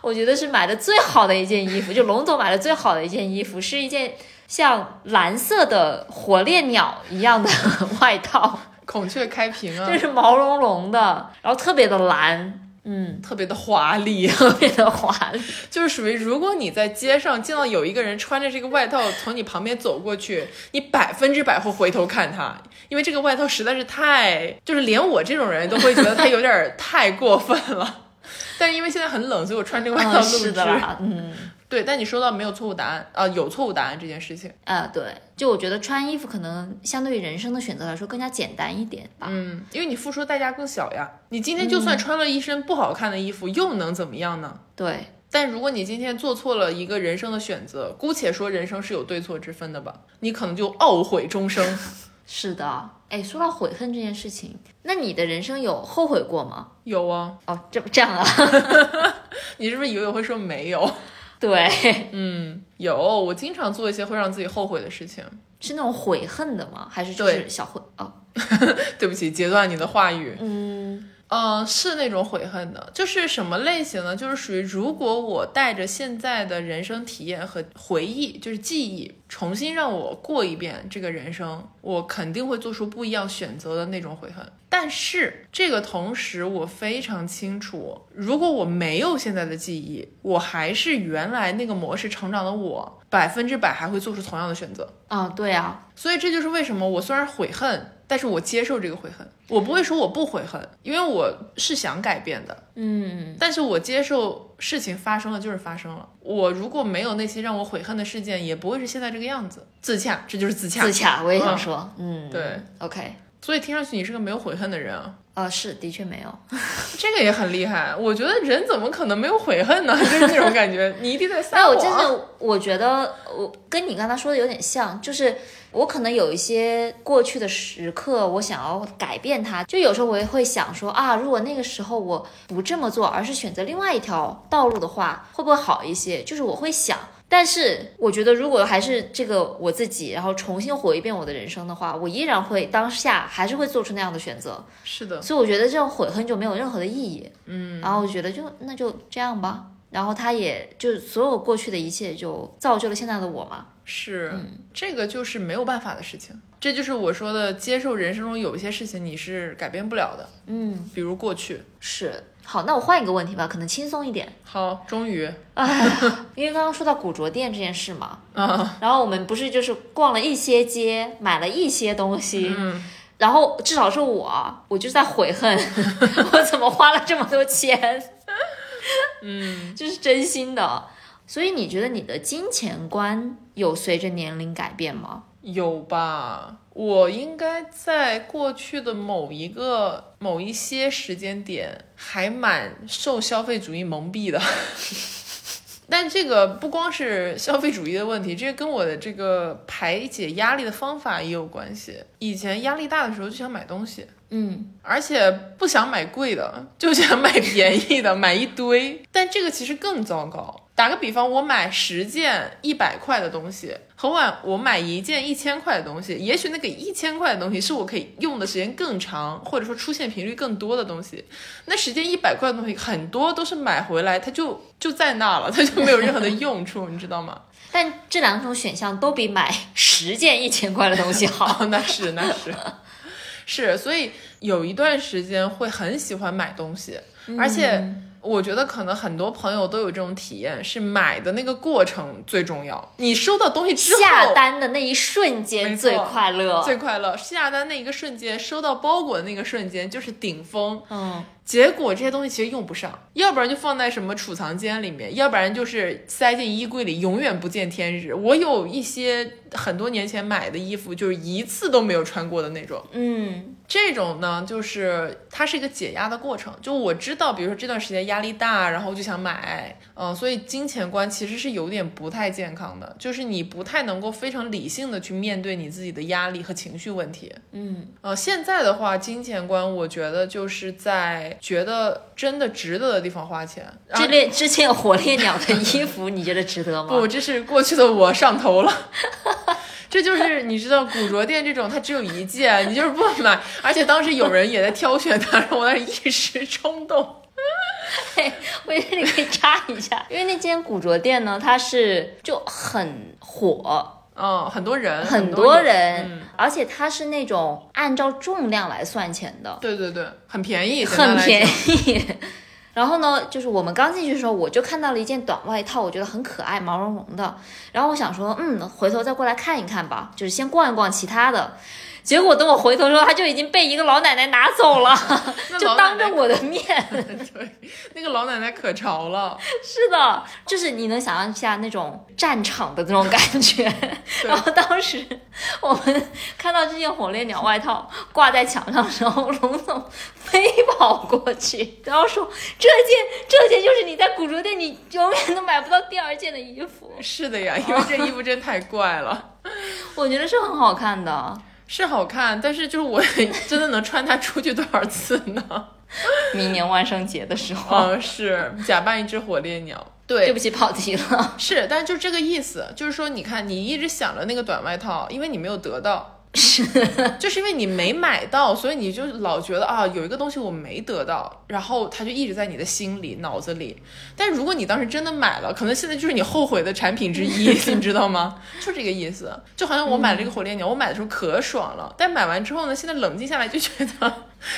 我觉得是买的最好的一件衣服，就龙总买的最好的一件衣服，是一件像蓝色的火烈鸟一样的 外套，孔雀开屏啊这，是毛茸茸的，然后特别的蓝，嗯，特别的华丽。特别的华丽。就是属于，如果你在街上见到有一个人穿着这个外套从你旁边走过去，你百分之百会回头看他，因为这个外套实在是太，就是连我这种人都会觉得他有点儿太过分了。但是因为现在很冷，所以我穿这个外套嗯，录是制。嗯。对，但你说到没有错误答案啊、有错误答案这件事情，啊、对，就我觉得穿衣服可能相对于人生的选择来说更加简单一点吧。嗯，因为你付出的代价更小呀。你今天就算穿了一身不好看的衣服，又能怎么样呢？对，但如果你今天做错了一个人生的选择，姑且说人生是有对错之分的吧，你可能就懊悔终生。是的。哎，说到悔恨这件事情，那你的人生有后悔过吗？有啊，哦，这这样啊？你是不是以为我会说没有？对，嗯，有，我经常做一些会让自己后悔的事情。是那种悔恨的吗？还是就是对小悔？哦，对不起，截断你的话语。嗯，嗯，是那种悔恨的，就是什么类型呢？就是属于如果我带着现在的人生体验和回忆，就是记忆，重新让我过一遍这个人生，我肯定会做出不一样选择的那种悔恨。但是这个同时，我非常清楚，如果我没有现在的记忆，我还是原来那个模式成长的我，百分之百还会做出同样的选择。啊，对啊，所以这就是为什么我虽然悔恨，但是我接受这个悔恨，我不会说我不悔恨，因为我是想改变的。嗯，但是我接受事情发生了就是发生了。我如果没有那些让我悔恨的事件，也不会是现在这个样子。自洽，这就是自洽。自洽，我也想说，嗯，对，OK，所以听上去你是个没有悔恨的人啊，呃，是，的确没有。这个也很厉害。我觉得人怎么可能没有悔恨呢？就是那种感觉，你一定在撒那我。真的，我觉得我跟你刚才说的有点像，就是我可能有一些过去的时刻，我想要改变它。就有时候我也会想说啊，如果那个时候我不这么做，而是选择另外一条道路的话，会不会好一些？就是我会想。但是我觉得，如果还是这个我自己，然后重新活一遍我的人生的话，我依然会当下还是会做出那样的选择。是的，所以我觉得这种悔恨就没有任何的意义。嗯，然后我觉得就那就这样吧。然后他也就所有过去的一切就造就了现在的我嘛。是，这个就是没有办法的事情。这就是我说的，接受人生中有一些事情你是改变不了的，嗯，比如过去。是。好，那我换一个问题吧，可能轻松一点。好，终于哎，因为刚刚说到古着店这件事嘛，啊，然后我们不是就是逛了一些街，买了一些东西，嗯，然后至少是我，我就在悔恨，我怎么花了这么多钱？嗯，这是真心的。所以你觉得你的金钱观有随着年龄改变吗？有吧？我应该在过去的某一个某一些时间点，还蛮受消费主义蒙蔽的。但这个不光是消费主义的问题，这个跟我的这个排解压力的方法也有关系。以前压力大的时候就想买东西，嗯，而且不想买贵的，就想买便宜的，买一堆。但这个其实更糟糕。打个比方，我买十件一百块的东西，和我我买一件一千块的东西，也许那个一千块的东西是我可以用的时间更长，或者说出现频率更多的东西。那时间一百块的东西，很多都是买回来它就就在那了，它就没有任何的用处，你知道吗？但这两种选项都比买十件一千块的东西好。哦，那是那是是，所以有一段时间会很喜欢买东西，而且我觉得可能很多朋友都有这种体验，是买的那个过程最重要。你收到东西之后，下单的那一瞬间最快乐。最快乐，下单那一个瞬间，收到包裹的那个瞬间就是顶峰。嗯，结果这些东西其实用不上，要不然就放在什么储藏间里面，要不然就是塞进衣柜里，永远不见天日。我有一些很多年前买的衣服，就是一次都没有穿过的那种。嗯，这种呢，就是它是一个解压的过程。就我知道，比如说这段时间压力大，然后就想买，嗯、所以金钱观其实是有点不太健康的，就是你不太能够非常理性的去面对你自己的压力和情绪问题。嗯，呃，现在的话，金钱观我觉得就是在觉得真的值得的地方花钱。然后之恋之前有火烈鸟的衣服，你觉得值得吗？不，这是过去的我上头了。这就是你知道古着店这种，它只有一件，你就是不买，而且当时有人也在挑选它，然后我当时一时冲动。嘿，我觉得你可以插一下，因为那间古着店呢，它是就很火，嗯，很多人，很多人，嗯而且它是那种按照重量来算钱的，对对对，很便宜，很便。宜。然后呢，就是我们刚进去的时候，我就看到了一件短外套，我觉得很可爱，毛茸茸的。然后我想说，嗯，回头再过来看一看吧，就是先逛一逛其他的。结果等我回头的时候，它就已经被一个老奶奶拿走了，就当着我的面。对，那个老奶奶可潮了。是的，就是你能想象一下那种战场的那种感觉。然后当时我们看到这件火烈鸟外套挂在墙上的时候，龙总飞跑过去，然后说：“这件这件就是你在古着店你永远都买不到第二件的衣服。是的呀，因为这衣服真太怪了。”我觉得是很好看的。是好看，但是就是我 真的能穿它出去多少次呢？明年万圣节的时候，嗯，是假扮一只火烈鸟。对，对不起，跑题了。是，但是就这个意思，就是说，你看，你一直想着那个短外套，因为你没有得到。是，就是因为你没买到，所以你就老觉得啊，有一个东西我没得到，然后它就一直在你的心里、脑子里。但如果你当时真的买了，可能现在就是你后悔的产品之一，你知道吗？就这个意思。就好像我买了这个火烈鸟，我买的时候可爽了，但买完之后呢，现在冷静下来就觉得，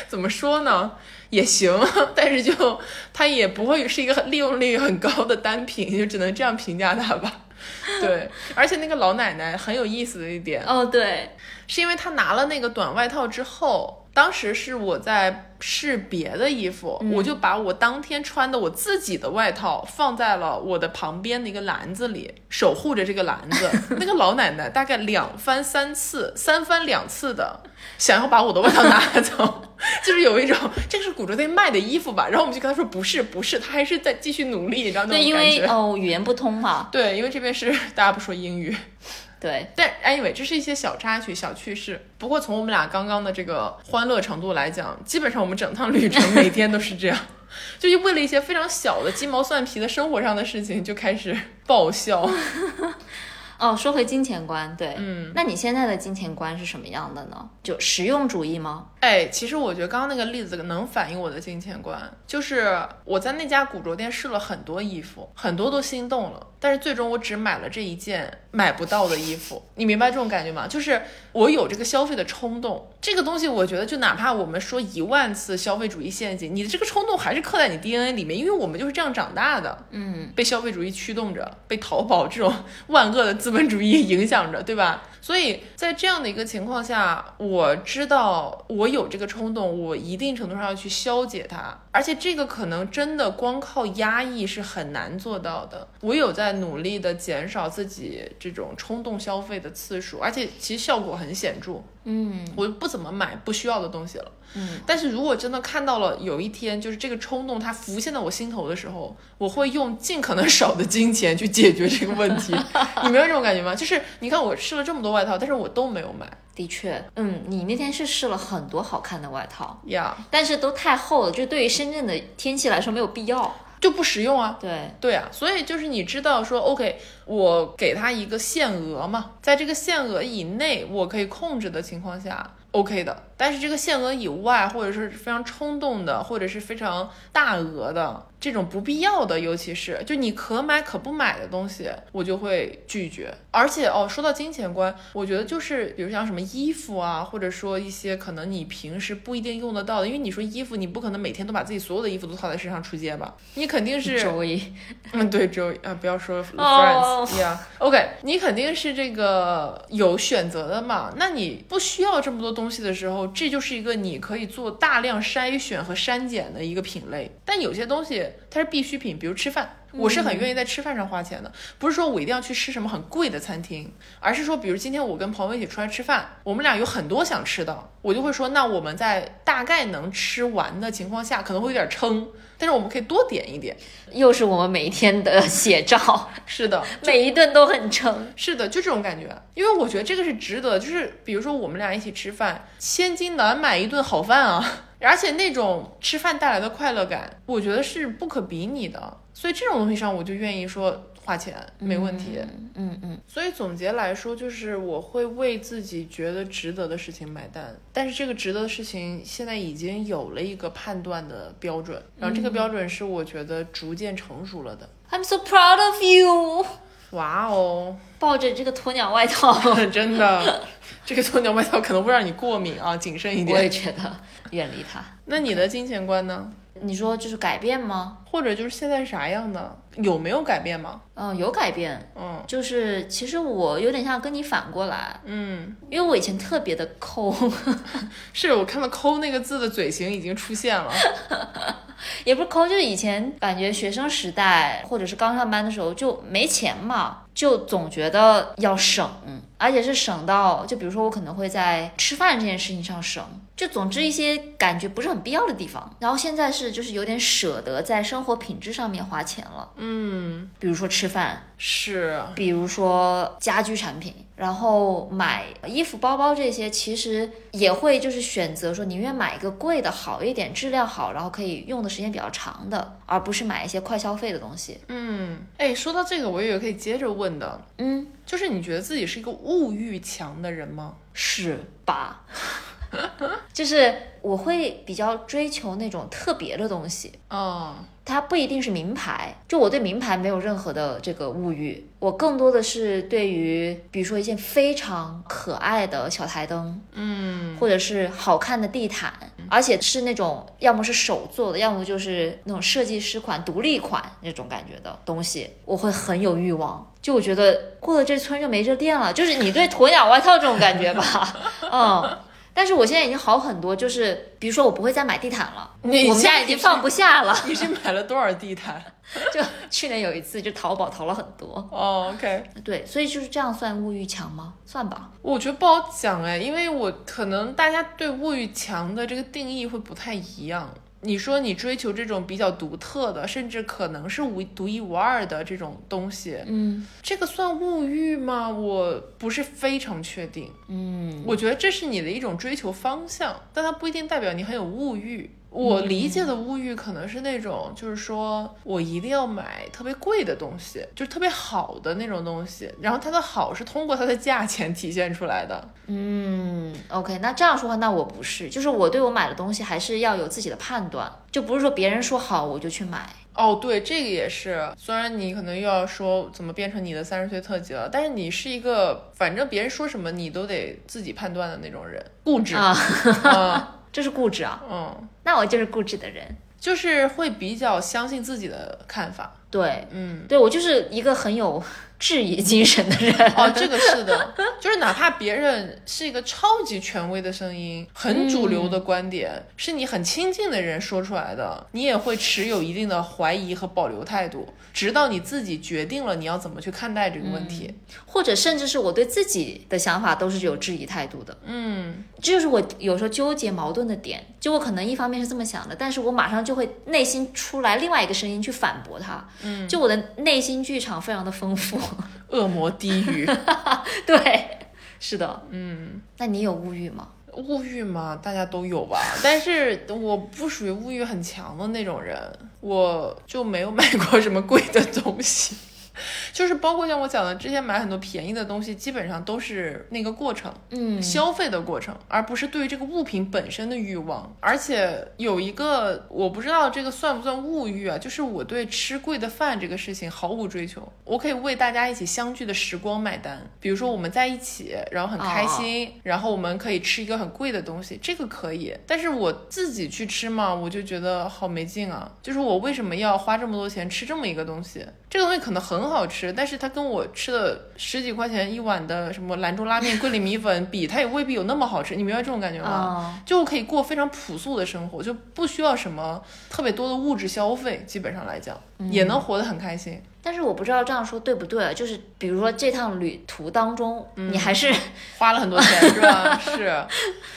怎么说呢？也行，但是就它也不会是一个利用率很高的单品，就只能这样评价它吧。对，而且那个老奶奶很有意思的一点，哦，对，是因为她拿了那个短外套之后，当时是我在试别的衣服，我就把我当天穿的我自己的外套放在了我的旁边的一个篮子里，守护着这个篮子。那个老奶奶大概两番三次，三番两次的想要把我的外套拿走，就是有一种这个是古着店卖的衣服吧，然后我们就跟她说不是不是，她还是在继续努力，你知道那对，因。为哦语言不通嘛。对，因为这边是大家不说英语。对，但 anyway，这是一些小插曲、小趣事。不过从我们俩刚刚的这个欢乐程度来讲，基本上我们整趟旅程每天都是这样，就是为了一些非常小的鸡毛蒜皮的生活上的事情就开始爆笑。哦，说回金钱观，对，嗯，那你现在的金钱观是什么样的呢？就实用主义吗？哎，其实我觉得刚刚那个例子能反映我的金钱观，就是我在那家古着店试了很多衣服，很多都心动了，但是最终我只买了这一件买不到的衣服。你明白这种感觉吗？就是我有这个消费的冲动，这个东西我觉得就哪怕我们说一万次消费主义陷阱，你的这个冲动还是刻在你 DNA 里面，因为我们就是这样长大的。嗯，被消费主义驱动着，被淘宝这种 万恶的资本主义影响着，对吧？所以在这样的一个情况下，我知道我有这个冲动，我一定程度上要去消解它，而且这个可能真的光靠压抑是很难做到的。我有在努力的减少自己这种冲动消费的次数，而且其实效果很显著。嗯我不怎么买不需要的东西了。嗯，但是如果真的看到了有一天，就是这个冲动它浮现在我心头的时候，我会用尽可能少的金钱去解决这个问题。你没有这种感觉吗？就是你看我试了这么多外套，但是我都没有买的确，嗯，你那天是试了很多好看的外套，呀但是都太厚了，就对于深圳的天气来说没有必要。就不实用啊。对，对啊，所以就是你知道说，OK，我给他一个限额嘛，在这个限额以内，我可以控制的情况下，OK 的。但是这个限额以外，或者是非常冲动的，或者是非常大额的这种不必要的，尤其是就你可买可不买的东西，我就会拒绝。而且哦，说到金钱观，我觉得就是比如像什么衣服啊，或者说一些可能你平时不一定用得到的，因为你说衣服，你不可能每天都把自己所有的衣服都套在身上出街吧？你肯定是周一，嗯，对，周一啊，不要说哦 friends，yeah，OK，、你肯定是这个有选择的嘛。那你不需要这么多东西的时候，这就是一个你可以做大量筛选和删减的一个品类。但有些东西它是必需品，比如吃饭。我是很愿意在吃饭上花钱的，不是说我一定要去吃什么很贵的餐厅，而是说，比如今天我跟朋友一起出来吃饭，我们俩有很多想吃的，我就会说，那我们在大概能吃完的情况下，可能会有点撑，但是我们可以多点一点。又是我们每一天的写照，是的，每一顿都很撑。是的，就这种感觉，因为我觉得这个是值得。就是比如说我们俩一起吃饭，千金难买一顿好饭啊，而且那种吃饭带来的快乐感，我觉得是不可比拟的。所以这种东西上，我就愿意说花钱没问题。嗯嗯，所以总结来说，就是我会为自己觉得值得的事情买单，但是这个值得的事情现在已经有了一个判断的标准，然后这个标准是我觉得逐渐成熟了的。I'm so proud of you。哇哦！抱着这个鸵鸟外套，真的，这个鸵鸟外套可能会让你过敏啊，谨慎一点我也。觉得远离他。那你的金钱观呢？你说就是改变吗？或者就是现在啥样的？有没有改变吗？嗯，有改变。嗯就是其实我有点像跟你反过来，嗯，因为我以前特别的抠，是我看到“抠”那个字的嘴型已经出现了。也不是抠，就是以前感觉学生时代或者是刚上班的时候就没钱嘛，就总觉得要省，而且是省到，就比如说我可能会在吃饭这件事情上省，就总之一些感觉不是很必要的地方。然后现在是就是有点舍得在生活品质上面花钱了，嗯，比如说吃饭，是，比如说家居产品，然后买衣服、包包这些，其实也会就是选择说宁愿买一个贵的好一点、质量好，然后可以用的时间比较长的，而不是买一些快消费的东西。嗯，哎，说到这个，我也有可以接着问的，嗯，就是你觉得自己是一个物欲强的人吗？是吧？就是我会比较追求那种特别的东西，哦，它不一定是名牌，就我对名牌没有任何的这个物欲，我更多的是对于比如说一件非常可爱的小台灯，嗯，或者是好看的地毯，而且是那种要么是手做的，要么就是那种设计师款、独立款那种感觉的东西，我会很有欲望。就我觉得过了这村就没这店了，就是你对鸵鸟外套这种感觉吧，嗯。但是我现在已经好很多，就是比如说我不会再买地毯了，你我们家已经放不下了。你是买了多少地毯？就去年有一次，就淘宝淘了很多。哦，OK，对，所以就是这样算物欲强吗？算吧。我觉得不好讲哎，因为我可能大家对物欲强的这个定义会不太一样。你说你追求这种比较独特的，甚至可能是无独一无二的这种东西，嗯这个算物欲吗？我不是非常确定。嗯，我觉得这是你的一种追求方向，但它不一定代表你很有物欲。我理解的物欲可能是那种，就是说我一定要买特别贵的东西，就是特别好的那种东西，然后它的好是通过它的价钱体现出来的。嗯，OK，那这样说话，那我不是，就是我对我买的东西还是要有自己的判断，就不是说别人说好我就去买。哦，对，这个也是。虽然你可能又要说怎么变成你的三十岁特辑了，但是你是一个反正别人说什么你都得自己判断的那种人，固执。啊，嗯这是固执啊，嗯，那我就是固执的人。就是会比较相信自己的看法。对，嗯，对我就是一个很有质疑精神的人。哦，这个是的，就是哪怕别人是一个超级权威的声音，很主流的观点，是你很亲近的人说出来的，你也会持有一定的怀疑和保留态度，直到你自己决定了你要怎么去看待这个问题。或者甚至是我对自己的想法都是有质疑态度的，嗯，这就是我有时候纠结矛盾的点。就我可能一方面是这么想的，但是我马上就会内心出来另外一个声音去反驳他。嗯，就我的内心剧场非常的丰富。恶魔低语，对，是的，嗯。那你有物欲吗？物欲嘛，大家都有吧，但是我不属于物欲很强的那种人，我就没有买过什么贵的东西。就是包括像我讲的，之前买很多便宜的东西，基本上都是那个过程，嗯消费的过程，而不是对于这个物品本身的欲望。而且有一个我不知道这个算不算物欲啊，就是我对吃贵的饭这个事情毫无追求，我可以为大家一起相聚的时光买单。比如说我们在一起，然后很开心，然后我们可以吃一个很贵的东西，这个可以。但是我自己去吃嘛，我就觉得好没劲啊。就是我为什么要花这么多钱吃这么一个东西？这个东西可能很好吃，但是它跟我吃的十几块钱一碗的什么兰州拉面、桂林米粉比，它也未必有那么好吃。你明白这种感觉吗？啊、就我可以过非常朴素的生活，就不需要什么特别多的物质消费，基本上来讲、也能活得很开心。但是我不知道这样说对不对，就是比如说这趟旅途当中，你还是花了很多钱是吧？是，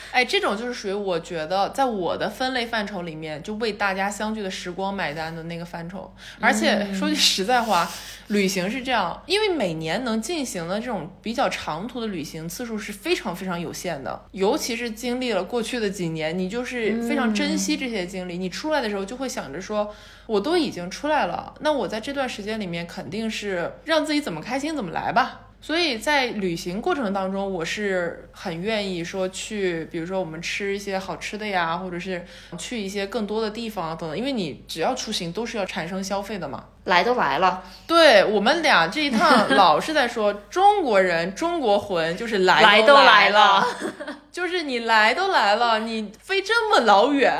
哎，这种就是属于我觉得在我的分类范畴里面，就为大家相聚的时光买单的那个范畴。而且说句实在话，旅行是这样，因为每年能进行的这种比较长途的旅行次数是非常非常有限的，尤其是经历了过去的几年，你就是非常珍惜这些经历。你出来的时候就会想着说，我都已经出来了，那我在这段时间里面肯定是让自己怎么开心怎么来吧。所以在旅行过程当中，我是很愿意说去，比如说我们吃一些好吃的呀，或者是去一些更多的地方啊等等。因为你只要出行都是要产生消费的嘛。来都来了，对我们俩这一趟老是在说中国人中国魂，就是来来都都来了 了，就是你来都来了，你飞这么老远，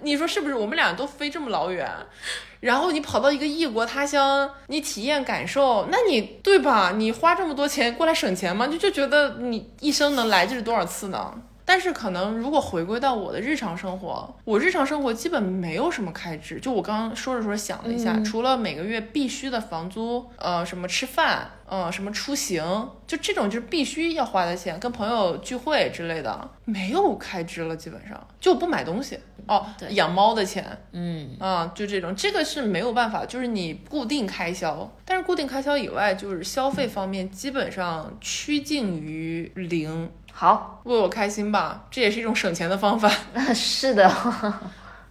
你说是不是？我们俩都飞这么老远，然后你跑到一个异国他乡，你体验感受，那你对吧？你花这么多钱过来省钱吗？就就觉得你一生能来这是多少次呢？但是可能如果回归到我的日常生活，我日常生活基本没有什么开支。就我刚刚说着说着想了一下，除了每个月必须的房租，呃，什么吃饭，呃，什么出行，就这种就是必须要花的钱，跟朋友聚会之类的，没有开支了，基本上就不买东西哦，对养猫的钱，嗯，啊，就这种，这个是没有办法，就是你固定开销，但是固定开销以外，就是消费方面基本上趋近于零，好，为我开心吧，这也是一种省钱的方法。是的。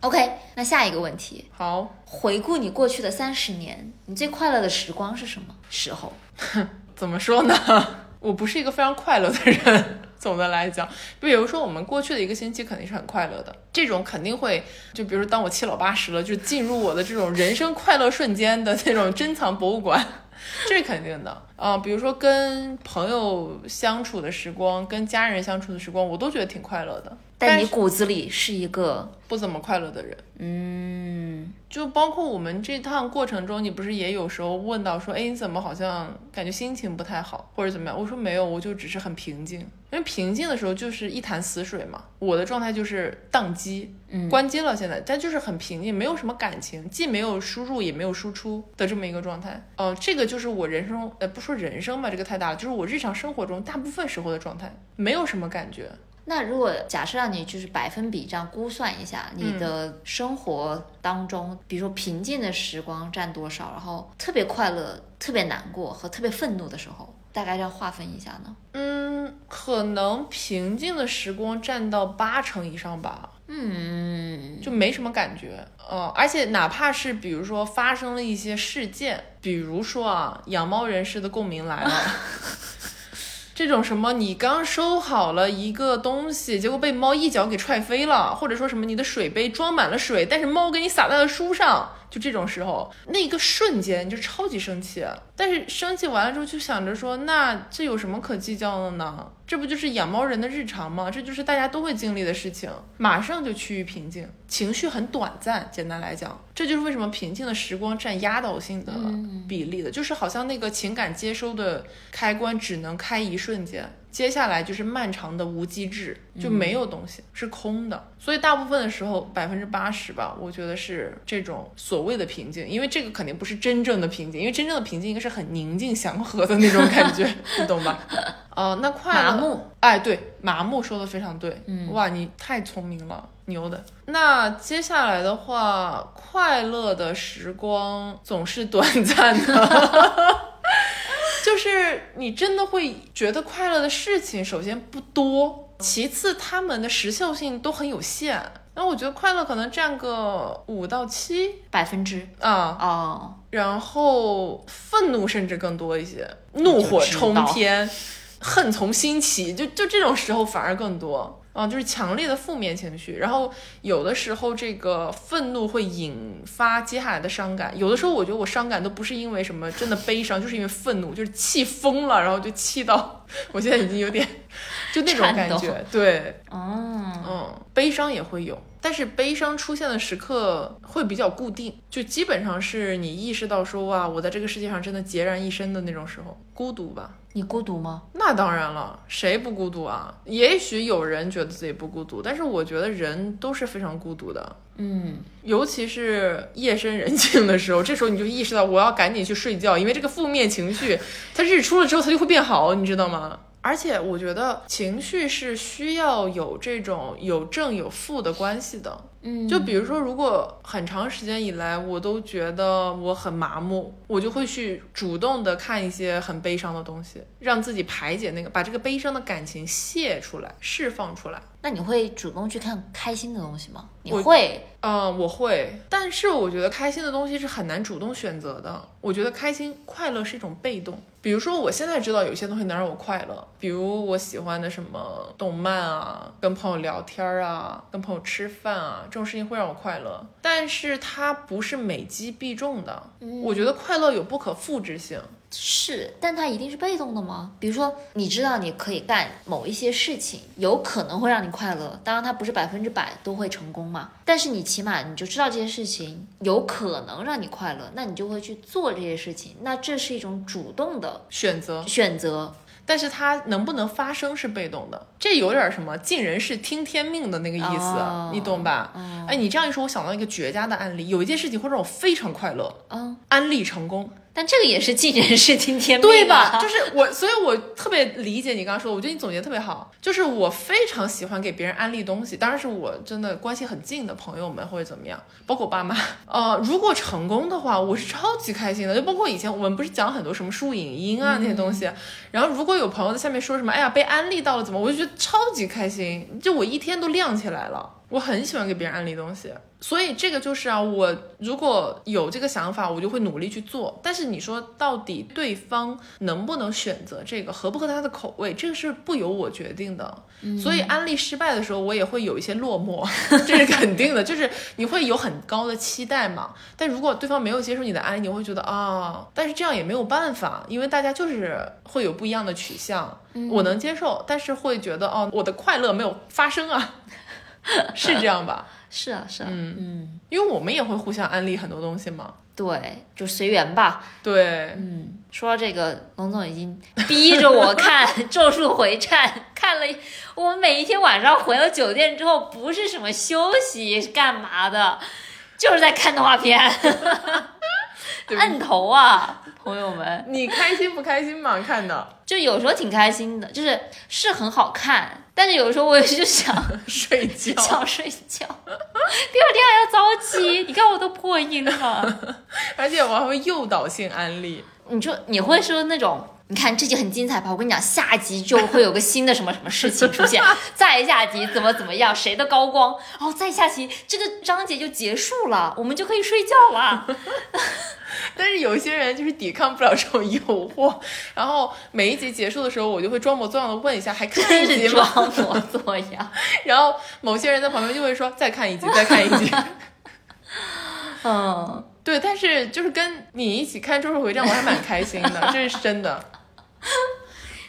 OK，那下一个问题，好，回顾你过去的三十年，你最快乐的时光是什么时候？怎么说呢？我不是一个非常快乐的人。总的来讲，比如说我们过去的一个星期肯定是很快乐的，这种肯定会，就比如说当我七老八十了，就进入我的这种人生快乐瞬间的那种珍藏博物馆，这是肯定的。啊、比如说跟朋友相处的时光，跟家人相处的时光，我都觉得挺快乐的。但你骨子里是一个，不怎么快乐的人，嗯，就包括我们这趟过程中，你不是也有时候问到说，哎，你怎么好像感觉心情不太好，或者怎么样？我说没有，我就只是很平静。因为平静的时候就是一潭死水嘛，我的状态就是宕机，嗯关机了现在，但就是很平静，没有什么感情，既没有输入也没有输出的这么一个状态。呃，这个就是我人生，呃，不说人生吧，这个太大了，就是我日常生活中大部分时候的状态，没有什么感觉。那如果假设让你就是百分比这样估算一下，你的生活当中，比如说平静的时光占多少，然后特别快乐、特别难过和特别愤怒的时候，大概这样划分一下呢？嗯，可能平静的时光占到八成以上吧。嗯，就没什么感觉。呃，而且哪怕是比如说发生了一些事件，比如说啊，养猫人士的共鸣来了。这种什么，你刚收好了一个东西，结果被猫一脚给踹飞了，或者说什么你的水杯装满了水，但是猫给你洒在了书上，就这种时候，那个瞬间你就超级生气。但是生气完了之后，就想着说，那这有什么可计较的呢？这不就是养猫人的日常吗？这就是大家都会经历的事情，马上就趋于平静，情绪很短暂。简单来讲，这就是为什么平静的时光占压倒性的比例的，就是好像那个情感接收的开关只能开一瞬间。接下来就是漫长的无机制，就没有东西，是空的。所以大部分的时候，百分之八十吧，我觉得是这种所谓的平静，因为这个肯定不是真正的平静，因为真正的平静应该是很宁静祥和的那种感觉，你懂吧？哦、那快乐麻木，哎，对，麻木说的非常对，嗯，哇，你太聪明了，牛的。那接下来的话，快乐的时光总是短暂的。就是你真的会觉得快乐的事情，首先不多，其次他们的时效性都很有限。那我觉得快乐可能占个五到七百分之啊，哦，然后愤怒甚至更多一些，怒火冲天，恨从心起，就就这种时候反而更多。啊，就是强烈的负面情绪，然后有的时候这个愤怒会引发接下来的伤感，有的时候我觉得我伤感都不是因为什么真的悲伤，就是因为愤怒，就是气疯了，然后就气到 我现在已经有点就那种感觉，对，哦，嗯，悲伤也会有，但是悲伤出现的时刻会比较固定，就基本上是你意识到说哇，我在这个世界上真的孑然一身的那种时候，孤独吧。你孤独吗？那当然了，谁不孤独啊？也许有人觉得自己不孤独，但是我觉得人都是非常孤独的。嗯，尤其是夜深人静的时候，这时候你就意识到我要赶紧去睡觉，因为这个负面情绪，它日出了之后它就会变好，你知道吗？而且我觉得情绪是需要有这种有正有负的关系的。嗯，就比如说，如果很长时间以来我都觉得我很麻木，我就会去主动的看一些很悲伤的东西，让自己排解那个，把这个悲伤的感情泄出来，释放出来。那你会主动去看开心的东西吗？你我会，嗯，我会，但是我觉得开心的东西是很难主动选择的。我觉得开心、快乐是一种被动。比如说，我现在知道有些东西能让我快乐，比如我喜欢的什么动漫啊，跟朋友聊天啊，跟朋友吃饭啊，这种事情会让我快乐。但是它不是每击必中的。我觉得快乐有不可复制性。是，但它一定是被动的吗？比如说，你知道你可以干某一些事情，有可能会让你快乐，当然它不是百分之百都会成功嘛。但是你起码你就知道这些事情有可能让你快乐，那你就会去做这些事情，那这是一种主动的选择，选择。但是它能不能发生是被动的，这有点什么尽人事听天命的那个意思，哦你懂吧？哎，你这样一说，我想到一个绝佳的案例，有一件事情会让我非常快乐，嗯，安利成功，但这个也是尽人事听天命、啊，对吧？就是我，所以我特别理解你刚刚说的，我觉得你总结得特别好。就是我非常喜欢给别人安利东西，当然是我真的关系很近的朋友们或者怎么样，包括我爸妈。呃，如果成功的话，我是超级开心的。就包括以前我们不是讲很多什么书影音啊那些东西，然后如果有朋友在下面说什么，哎呀被安利到了怎么，我就觉得超级开心，就我一天都亮起来了。我很喜欢给别人安利东西，所以这个就是啊，我如果有这个想法，我就会努力去做。但是你说到底对方能不能选择这个，合不合他的口味，这个是不由我决定的。所以安利失败的时候，我也会有一些落寞，这是肯定的。就是你会有很高的期待嘛，但如果对方没有接受你的安利，你会觉得啊，但是这样也没有办法，因为大家就是会有不一样的取向。我能接受，但是会觉得哦，我的快乐没有发生啊。是这样吧？是啊，是啊，嗯嗯，因为我们也会互相安利很多东西嘛。对，就随缘吧。对，嗯，说到这个，龙总已经逼着我看《咒术回战》，看了我每一天晚上回了酒店之后，不是什么休息是干嘛的，就是在看动画片，对摁头啊，朋友们。你开心不开心嘛？看的就有时候挺开心的，就是是很好看，但是有时候我也是想 睡觉，想睡觉，第二天还要早起。你看我都破音了。而且我还会诱导性安利。你就你会说那种你看这集很精彩吧？我跟你讲，下集就会有个新的什么 什么事情出现，再下集怎么怎么样，谁的高光，然后再下集这个章节就结束了，我们就可以睡觉了。但是有一些人就是抵抗不了这种诱惑，然后每一集结束的时候，我就会装模作样的问一下，还看一 集吗？装模作样。然后某些人在旁边就会说再看一集，再看一集。嗯，对，但是就是跟你一起看《咒术回战》，我还蛮开心的，这是真的。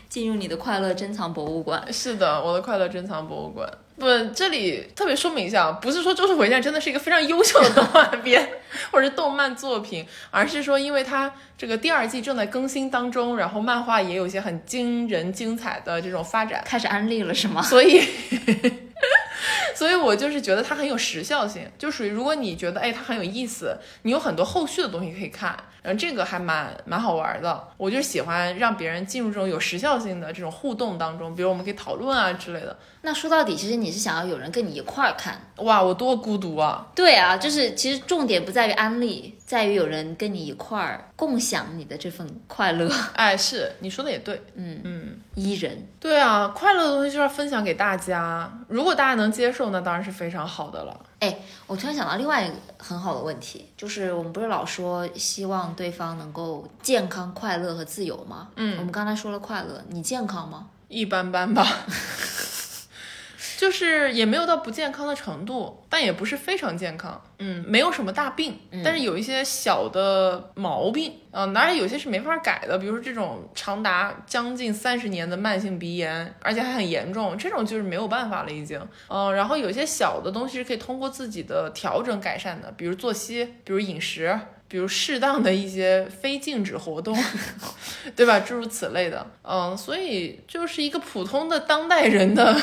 进入你的快乐珍藏博物馆。是的，我的快乐珍藏博物馆。不，这里特别说明一下，不是说《咒术回战》真的是一个非常优秀的动画片或者动漫作品，而是说因为它这个第二季正在更新当中，然后漫画也有一些很惊人精彩的这种发展，开始安利了是吗？所以，所以我就是觉得它很有时效性，就属于如果你觉得哎它很有意思，你有很多后续的东西可以看，然后这个还蛮蛮好玩的。我就喜欢让别人进入这种有时效性的这种互动当中，比如我们可以讨论啊之类的。那说到底，其实你是想要有人跟你一块儿看。哇，我多孤独啊！对啊，就是其实重点不在于安利，在于有人跟你一块儿共享你的这份快乐。哎，是你说的也对，嗯嗯，伊人，对啊，快乐的东西就要分享给大家，如果大家能接受，那当然是非常好的了。哎，我突然想到另外一个很好的问题，就是我们不是老说希望对方能够健康、快乐和自由吗？嗯我们刚才说了快乐，你健康吗？一般般吧，就是也没有到不健康的程度，但也不是非常健康。嗯，没有什么大病，但是有一些小的毛病。嗯、当然有些是没法改的，比如说这种长达将近三十年的慢性鼻炎，而且还很严重，这种就是没有办法了已经。嗯、然后有些小的东西是可以通过自己的调整改善的，比如作息，比如饮食。比如适当的一些非静止活动，对吧？诸如此类的，嗯，所以就是一个普通的当代人的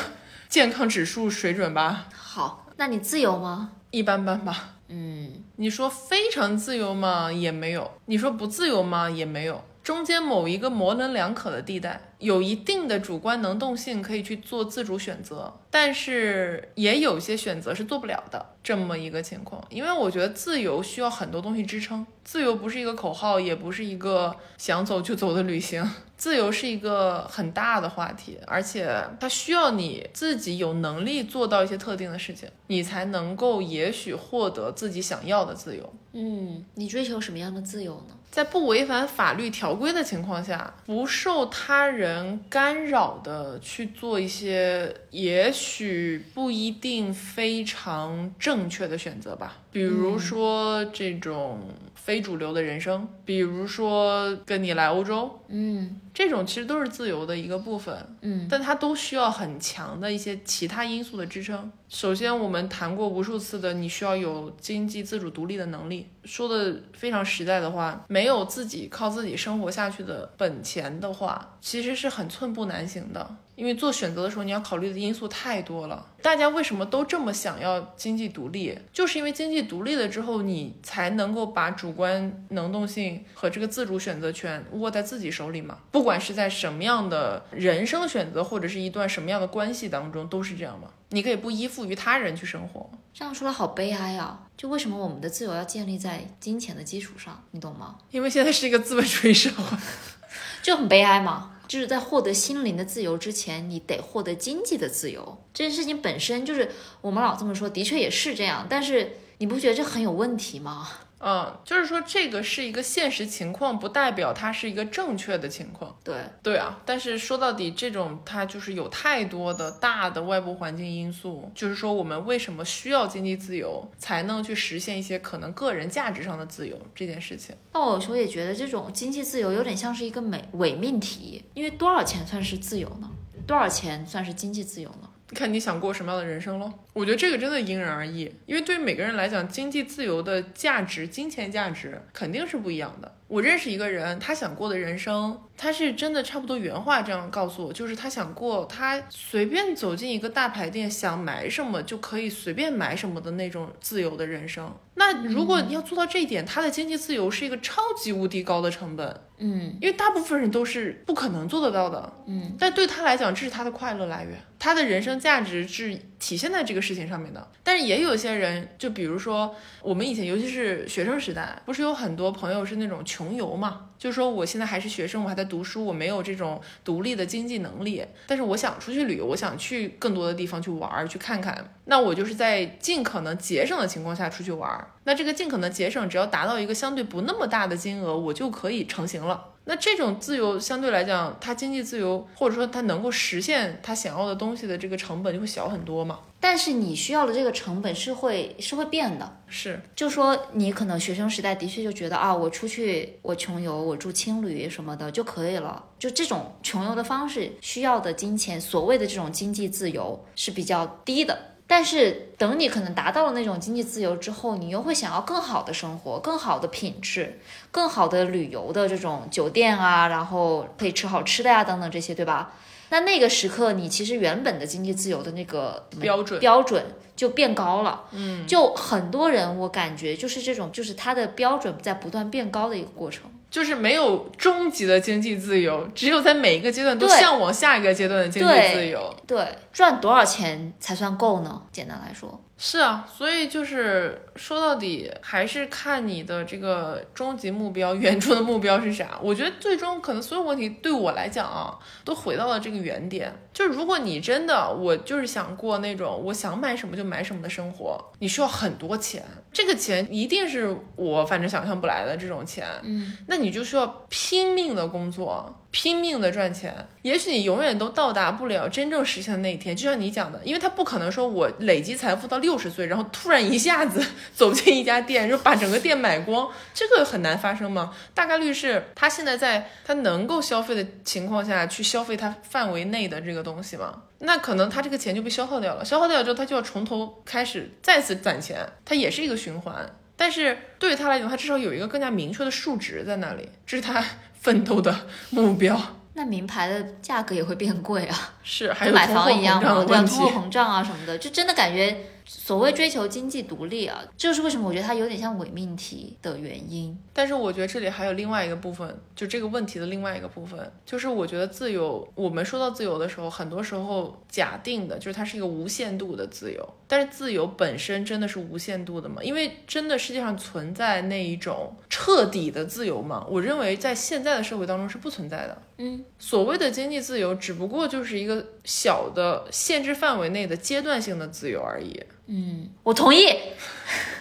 健康指数水准吧，好，那你自由吗？一般般吧。嗯，你说非常自由吗？也没有。你说不自由吗？也没有。中间某一个模棱两可的地带，有一定的主观能动性，可以去做自主选择，但是也有些选择是做不了的，这么一个情况。因为我觉得自由需要很多东西支撑，自由不是一个口号，也不是一个想走就走的旅行。自由是一个很大的话题，而且它需要你自己有能力做到一些特定的事情，你才能够也许获得自己想要的自由。嗯，你追求什么样的自由呢？在不违反法律条规的情况下，不受他人干扰的去做一些也许不一定非常正确的选择吧，比如说这种非主流的人生，比如说跟你来欧洲，嗯这种其实都是自由的一个部分。嗯但它都需要很强的一些其他因素的支撑。首先，我们谈过无数次的，你需要有经济自主独立的能力。说的非常实在的话，没有自己靠自己生活下去的本钱的话，其实是很寸步难行的。因为做选择的时候，你要考虑的因素太多了。大家为什么都这么想要经济独立？就是因为经济独立了之后，你才能够把主观能动性和这个自主选择权握在自己手里嘛。不管是在什么样的人生选择，或者是一段什么样的关系当中，都是这样嘛。你可以不依附于他人去生活。这样说来好悲哀啊！就为什么我们的自由要建立在金钱的基础上？你懂吗？因为现在是一个资本主义社会，就很悲哀嘛。就是在获得心灵的自由之前，你得获得经济的自由。这件事情本身就是我们老这么说，的确也是这样。但是你不觉得这很有问题吗？嗯，就是说这个是一个现实情况，不代表它是一个正确的情况。对，对啊，但是说到底，这种它就是有太多的大的外部环境因素，就是说我们为什么需要经济自由，才能去实现一些可能个人价值上的自由这件事情。那我有时候也觉得这种经济自由有点像是一个伪伪命题，因为多少钱算是自由呢？多少钱算是经济自由呢？看你想过什么样的人生喽。我觉得这个真的因人而异，因为对于每个人来讲，经济自由的价值、金钱价值肯定是不一样的。我认识一个人，他想过的人生，他是真的差不多原话这样告诉我，就是他想过他随便走进一个大牌店，想买什么就可以随便买什么的那种自由的人生。那如果要做到这一点，他的经济自由是一个超级无敌高的成本，嗯因为大部分人都是不可能做得到的。嗯，但对他来讲，这是他的快乐来源，他的人生价值是体现在这个事情上面的。但是也有些人，就比如说我们以前，尤其是学生时代，不是有很多朋友是那种穷游嘛，就是说我现在还是学生，我还在读书，我没有这种独立的经济能力，但是我想出去旅游，我想去更多的地方去玩儿，去看看。那我就是在尽可能节省的情况下出去玩儿。那这个尽可能节省，只要达到一个相对不那么大的金额，我就可以成型了。那这种自由相对来讲，它经济自由，或者说它能够实现它想要的东西的这个成本就会小很多嘛。但是你需要的这个成本是会是会变的。是，就说你可能学生时代的确就觉得啊，我出去我穷游，我住青旅什么的就可以了。就这种穷游的方式，需要的金钱，所谓的这种经济自由是比较低的。但是等你可能达到了那种经济自由之后，你又会想要更好的生活、更好的品质、更好的旅游的这种酒店啊，然后可以吃好吃的呀、等等这些，对吧？那那个时刻，你其实原本的经济自由的那个标准标准就变高了。嗯，就很多人，我感觉就是这种，就是他的标准在不断变高的一个过程。就是没有终极的经济自由，只有在每一个阶段都向往下一个阶段的经济自由。对，赚多少钱才算够呢？简单来说，是啊，所以就是说到底还是看你的这个终极目标、远处的目标是啥。我觉得最终可能所有问题对我来讲啊，都回到了这个原点。就是如果你真的我就是想过那种我想买什么就买什么的生活，你需要很多钱，这个钱一定是我反正想象不来的这种钱。嗯，那你就需要拼命的工作，拼命的赚钱。也许你永远都到达不了真正实现的那一天，就像你讲的，因为他不可能说我累积财富到六十岁，然后突然一下子走进一家店，就把整个店买光，这个很难发生吗？大概率是他现在在他能够消费的情况下去消费他范围内的这个东西嘛。那可能他这个钱就被消耗掉了，消耗掉之后，他就要从头开始再次攒钱，它也是一个循环。但是对于他来讲，他至少有一个更加明确的数值在那里，这是他奋斗的目标。那名牌的价格也会变贵啊，是，还有买房一样嘛，通。货膨胀啊什么的，就真的感觉所谓追求经济独立啊，这就是为什么我觉得它有点像伪命题的原因。但是我觉得这里还有另外一个部分，就这个问题的另外一个部分，就是我觉得自由，我们说到自由的时候，很多时候假定的就是它是一个无限度的自由，但是自由本身真的是无限度的吗？因为真的世界上存在那一种彻底的自由吗？我认为在现在的社会当中是不存在的。嗯，所谓的经济自由，只不过就是一个小的限制范围内的阶段性的自由而已。嗯，我同意。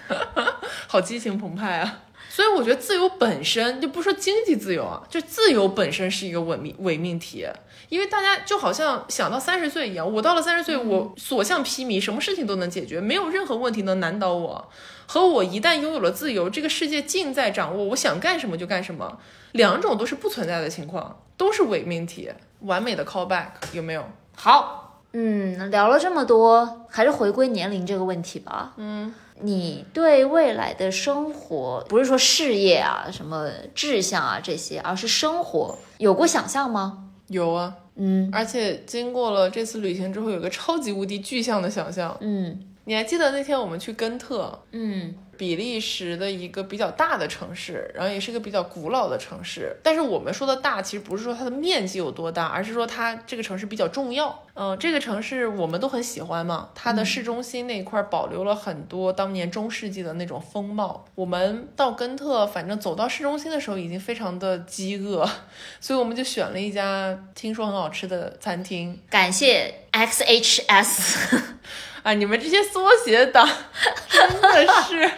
好激情澎湃啊！所以我觉得自由本身就不说经济自由啊，就自由本身是一个伪命伪命题，因为大家就好像想到三十岁一样，我到了三十岁，我所向披靡，什么事情都能解决，没有任何问题能难倒我。和我一旦拥有了自由，这个世界尽在掌握，我想干什么就干什么，两种都是不存在的情况，都是伪命题。完美的 callback 有没有？好，嗯，聊了这么多，还是回归年龄这个问题吧。嗯，你对未来的生活，不是说事业啊、什么志向啊这些，而是生活，有过想象吗？有啊，嗯而且经过了这次旅行之后，有个超级无敌具象的想象。嗯你还记得那天我们去根特，嗯比利时的一个比较大的城市，然后也是一个比较古老的城市。但是我们说的大，其实不是说它的面积有多大，而是说它这个城市比较重要。嗯、这个城市我们都很喜欢嘛，它的市中心那一块保留了很多当年中世纪的那种风貌。我们到根特，反正走到市中心的时候已经非常的饥饿，所以我们就选了一家听说很好吃的餐厅。感谢 XHS。啊，你们这些缩写党 真的是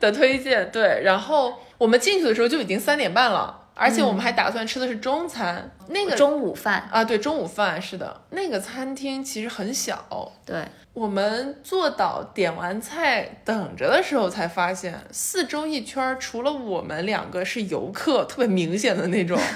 的推荐，对。然后我们进去的时候就已经三点半了，而且我们还打算吃的是中餐。那个中午饭，啊，对，中午饭是的。那个餐厅其实很小，对，我们坐到点完菜等着的时候才发现，四周一圈儿除了我们两个是游客，特别明显的那种。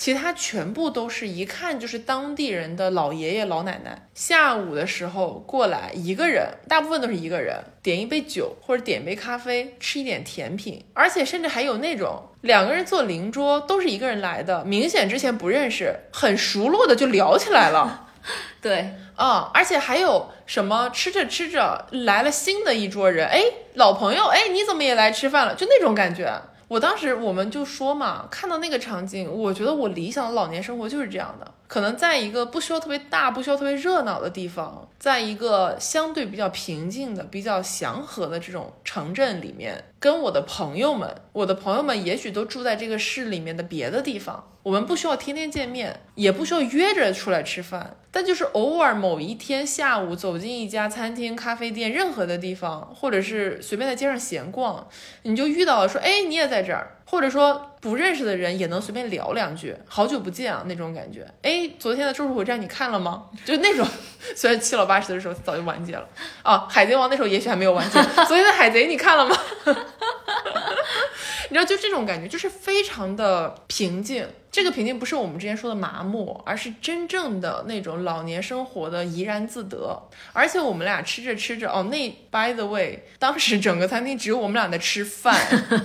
其他全部都是一看就是当地人的老爷爷老奶奶。下午的时候过来一个人，大部分都是一个人，点一杯酒或者点一杯咖啡，吃一点甜品，而且甚至还有那种两个人坐邻桌，都是一个人来的，明显之前不认识，很熟络的就聊起来了。对，嗯，而且还有什么吃着吃着来了新的一桌人，哎，老朋友，哎，你怎么也来吃饭了？就那种感觉。我当时我们就说嘛，看到那个场景，我觉得我理想的老年生活就是这样的，可能在一个不需要特别大、不需要特别热闹的地方，在一个相对比较平静的、比较祥和的这种城镇里面，跟我的朋友们，我的朋友们也许都住在这个市里面的别的地方，我们不需要天天见面，也不需要约着出来吃饭，但就是偶尔某一天下午走进一家餐厅、咖啡店，任何的地方，或者是随便在街上闲逛，你就遇到了说，哎，你也在这儿，或者说不认识的人也能随便聊两句，好久不见啊那种感觉。哎，昨天的《咒术回战》你看了吗？就那种，虽然七老八十的时候早就完结了啊，《海贼王》那时候也许还没有完结。昨天的《海贼》你看了吗？你知道，就这种感觉，就是非常的平静。这个平静不是我们之前说的麻木，而是真正的那种老年生活的怡然自得。而且我们俩吃着吃着，哦，那 by the way，当时整个餐厅只有我们俩在吃饭，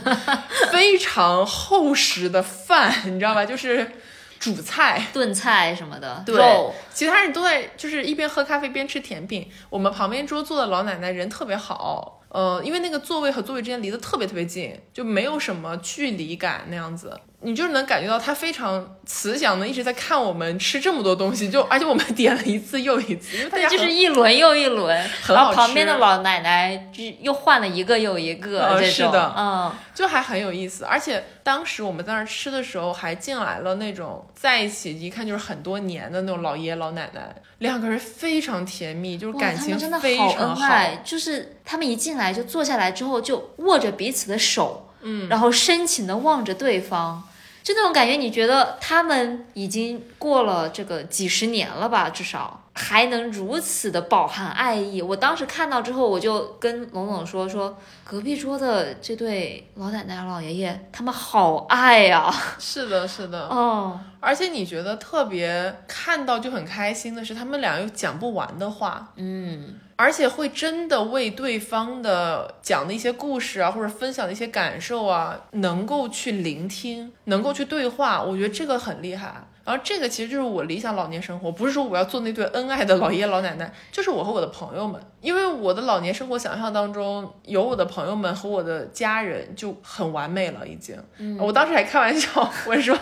非常厚实的饭，你知道吧？就是主菜。炖菜什么的，对，其他人都在就是一边喝咖啡边吃甜品。我们旁边桌坐的老奶奶人特别好，呃，因为那个座位和座位之间离得特别特别近，就没有什么距离感那样子。你就是能感觉到他非常慈祥的一直在看我们吃这么多东西，就而且我们点了一次又一次，因为大家，就是一轮又一轮，很好然后旁边的老奶奶就又换了一个又一个，呃这种，是的嗯，就还很有意思。而且当时我们在那儿吃的时候，还进来了那种在一起一看就是很多年的那种老爷爷老奶奶，两个人非常甜蜜，就是感情真的好非常恩爱，就是他们一进来就坐下来之后就握着彼此的手，嗯，然后深情的望着对方。就那种感觉，你觉得他们已经过了这个几十年了吧？至少还能如此的饱含爱意。我当时看到之后，我就跟龙总说说，隔壁桌的这对老奶奶老爷爷，他们好爱呀、是的，是的。哦，而且你觉得特别看到就很开心的是，他们俩有讲不完的话，嗯，而且会真的为对方的讲的一些故事啊，或者分享的一些感受啊，能够去聆听，能够去对话，我觉得这个很厉害。然后这个其实就是我理想老年生活，不是说我要做那对恩爱的老爷爷老奶奶，就是我和我的朋友们，因为我的老年生活想象当中有我的朋友们和我的家人就很完美了，已经。我当时还开玩笑，我说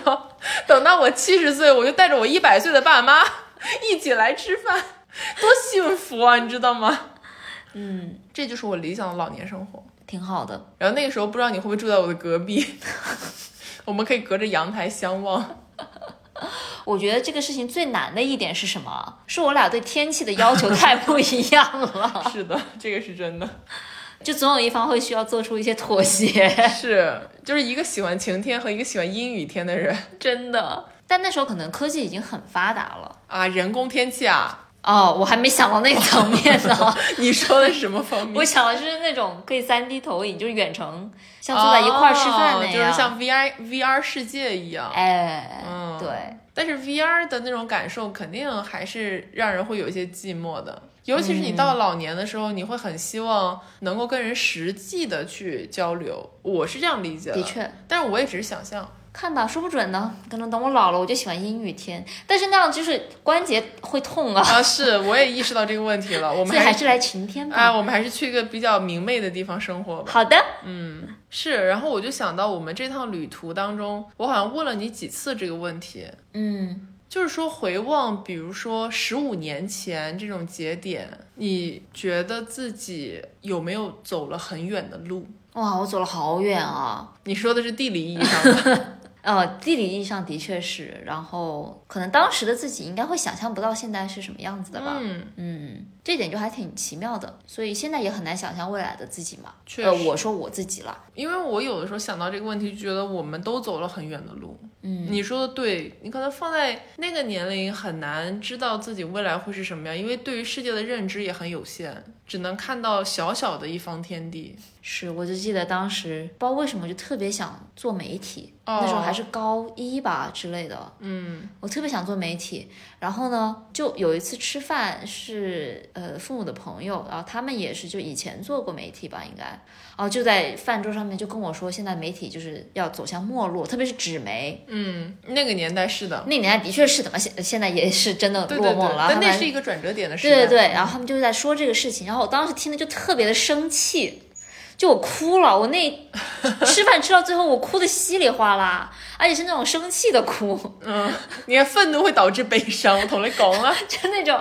等到我七十岁，我就带着我一百岁的爸妈一起来吃饭，多幸福啊，你知道吗？嗯，这就是我理想的老年生活。挺好的。然后那个时候不知道你会不会住在我的隔壁，我们可以隔着阳台相望。我觉得这个事情最难的一点是什么？是我俩对天气的要求太不一样了，是的，这个是真的，就总有一方会需要做出一些妥协，是就是一个喜欢晴天和一个喜欢阴雨天的人真的。但那时候可能科技已经很发达了。啊，人工天气啊，哦，我还没想到那个层面呢。你说的是什么方面我？想的是那种可以三 D 投影，就是远程，像坐在一块儿吃饭那样。哦就是像 VR VR 世界一样。哎，嗯对，但是 VR 的那种感受肯定还是让人会有一些寂寞的，尤其是你到了老年的时候，你会很希望能够跟人实际的去交流。我是这样理解的，的确。但是我也只是想象。看吧，说不准呢。可能等我老了，我就喜欢阴雨天，但是那样就是关节会痛啊。啊，是，我也意识到这个问题了。我们还是来晴天吧。啊，我们还是去一个比较明媚的地方生活吧。好的，嗯是，然后我就想到我们这趟旅途当中，我好像问了你几次这个问题，嗯，就是说回望，比如说十五年前这种节点，你觉得自己有没有走了很远的路？哇，我走了好远啊。你说的是地理意义上的，呃，地理意义上的确是，然后可能当时的自己应该会想象不到现在是什么样子的吧。嗯，嗯，这点就还挺奇妙的，所以现在也很难想象未来的自己嘛。确呃，实我说我自己了，因为我有的时候想到这个问题，就觉得我们都走了很远的路。嗯，你说的对，你可能放在那个年龄很难知道自己未来会是什么样，因为对于世界的认知也很有限。只能看到小小的一方天地。是，我就记得当时不知道为什么就特别想做媒体，哦那时候还是高一吧之类的。嗯，我特别想做媒体。然后呢，就有一次吃饭是呃父母的朋友，然后他们也是就以前做过媒体吧，应该，然后就在饭桌上面就跟我说，现在媒体就是要走向没落，特别是纸媒。嗯，那个年代是的，那个年代的确是的嘛，现现在也是真的对对对，落寞了。但那他们是一个转折点的时代。对对对，然后他们就在说这个事情，然后我当时听的就特别的生气，就我哭了，我那吃饭吃到最后我哭的稀里哗啦，而且是那种生气的哭，嗯，你看愤怒会导致悲伤，我同你讲啊。就那种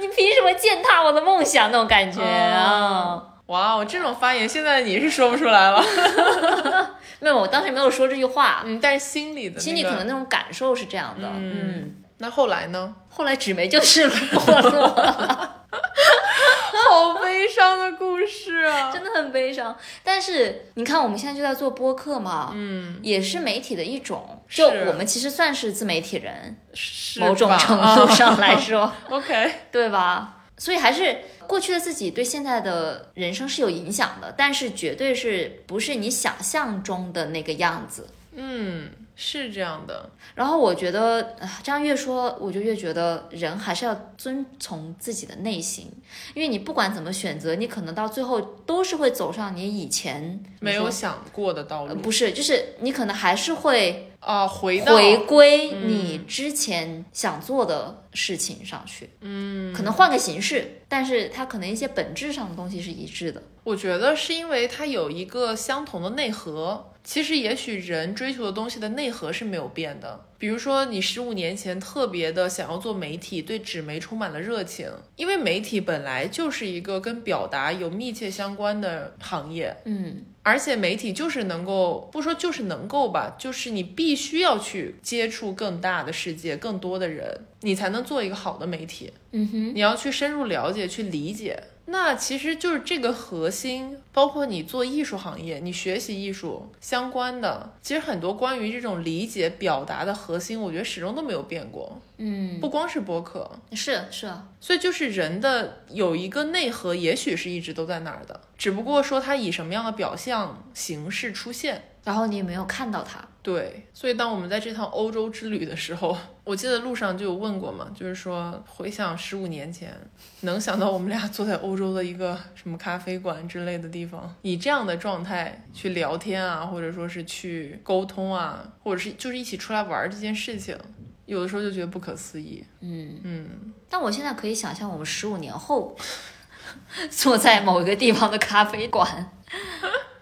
你凭什么践踏我的梦想那种感觉啊。哇，我这种发言现在你是说不出来了。没有，我当时没有说这句话，嗯，但是心里的、那个、心里可能那种感受是这样的。嗯，那后来呢？后来纸媒就是没落了。好悲伤的故事啊！真的很悲伤。但是你看，我们现在就在做播客嘛，嗯，也是媒体的一种。就我们其实算是自媒体人，是某种程度 上来说，啊 OK，对吧？所以还是过去的自己对现在的人生是有影响的，但是绝对是不是你想象中的那个样子。嗯，是这样的。然后我觉得，啊这样越说，我就越觉得人还是要遵从自己的内心，因为你不管怎么选择，你可能到最后都是会走上你以前没有想过的道路呃不是，就是你可能还是会啊，回到回归你之前想做的事情上去，嗯，可能换个形式，但是它可能一些本质上的东西是一致的。我觉得是因为它有一个相同的内核。其实，也许人追求的东西的内核是没有变的。比如说，你十五年前特别的想要做媒体，对纸媒充满了热情，因为媒体本来就是一个跟表达有密切相关的行业。嗯，而且媒体就是能够，不说就是能够吧，就是你必须要去接触更大的世界，更多的人，你才能做一个好的媒体。嗯哼，你要去深入了解，去理解。那其实就是这个核心，包括你做艺术行业，你学习艺术相关的，其实很多关于这种理解表达的核心，我觉得始终都没有变过。嗯，不光是播客，是是啊，所以就是人的有一个内核，也许是一直都在那儿的，只不过说它以什么样的表象形式出现。然后你也没有看到它？对，所以当我们在这趟欧洲之旅的时候，我记得路上就有问过嘛，就是说回想十五年前，能想到我们俩坐在欧洲的一个什么咖啡馆之类的地方，以这样的状态去聊天啊，或者说是去沟通啊，或者是就是一起出来玩儿这件事情，有的时候就觉得不可思议。嗯，嗯，但我现在可以想象我们十五年后 坐在某一个地方的咖啡馆。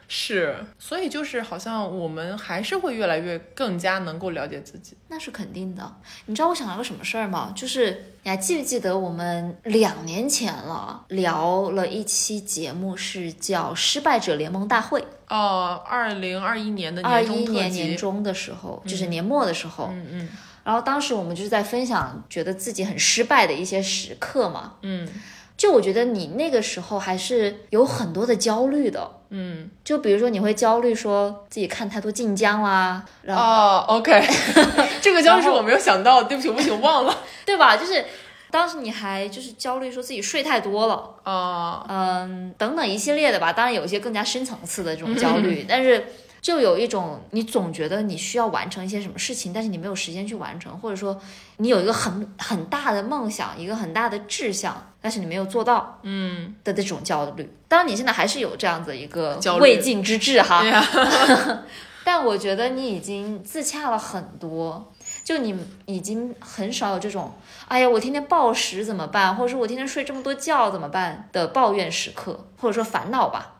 是，所以就是好像我们还是会越来越更加能够了解自己。那是肯定的。你知道我想到个什么事儿吗？就是你还记不记得我们两年前了聊了一期节目，是叫《失败者联盟大会》。哦，二零二一年的二一年，年中的时候，就是年末的时候，嗯嗯然后当时我们就是在分享觉得自己很失败的一些时刻嘛。嗯就我觉得你那个时候还是有很多的焦虑的，嗯。就比如说你会焦虑说自己看太多晋江啦，然后、哦，OK，这个焦虑是我没有想到，对不起，对不起，我忘了。对吧？就是当时你还就是焦虑说自己睡太多了，啊，嗯，等等一系列的吧。当然有一些更加深层次的这种焦虑，但是就有一种你总觉得你需要完成一些什么事情，但是你没有时间去完成，或者说你有一个很很大的梦想，一个很大的志向，但是你没有做到嗯，的这种焦虑。当然你现在还是有这样子一个未尽之志哈，但我觉得你已经自洽了很多。就你已经很少有这种，哎呀，我天天暴食怎么办，或者说我天天睡这么多觉怎么办的抱怨时刻，或者说烦恼吧。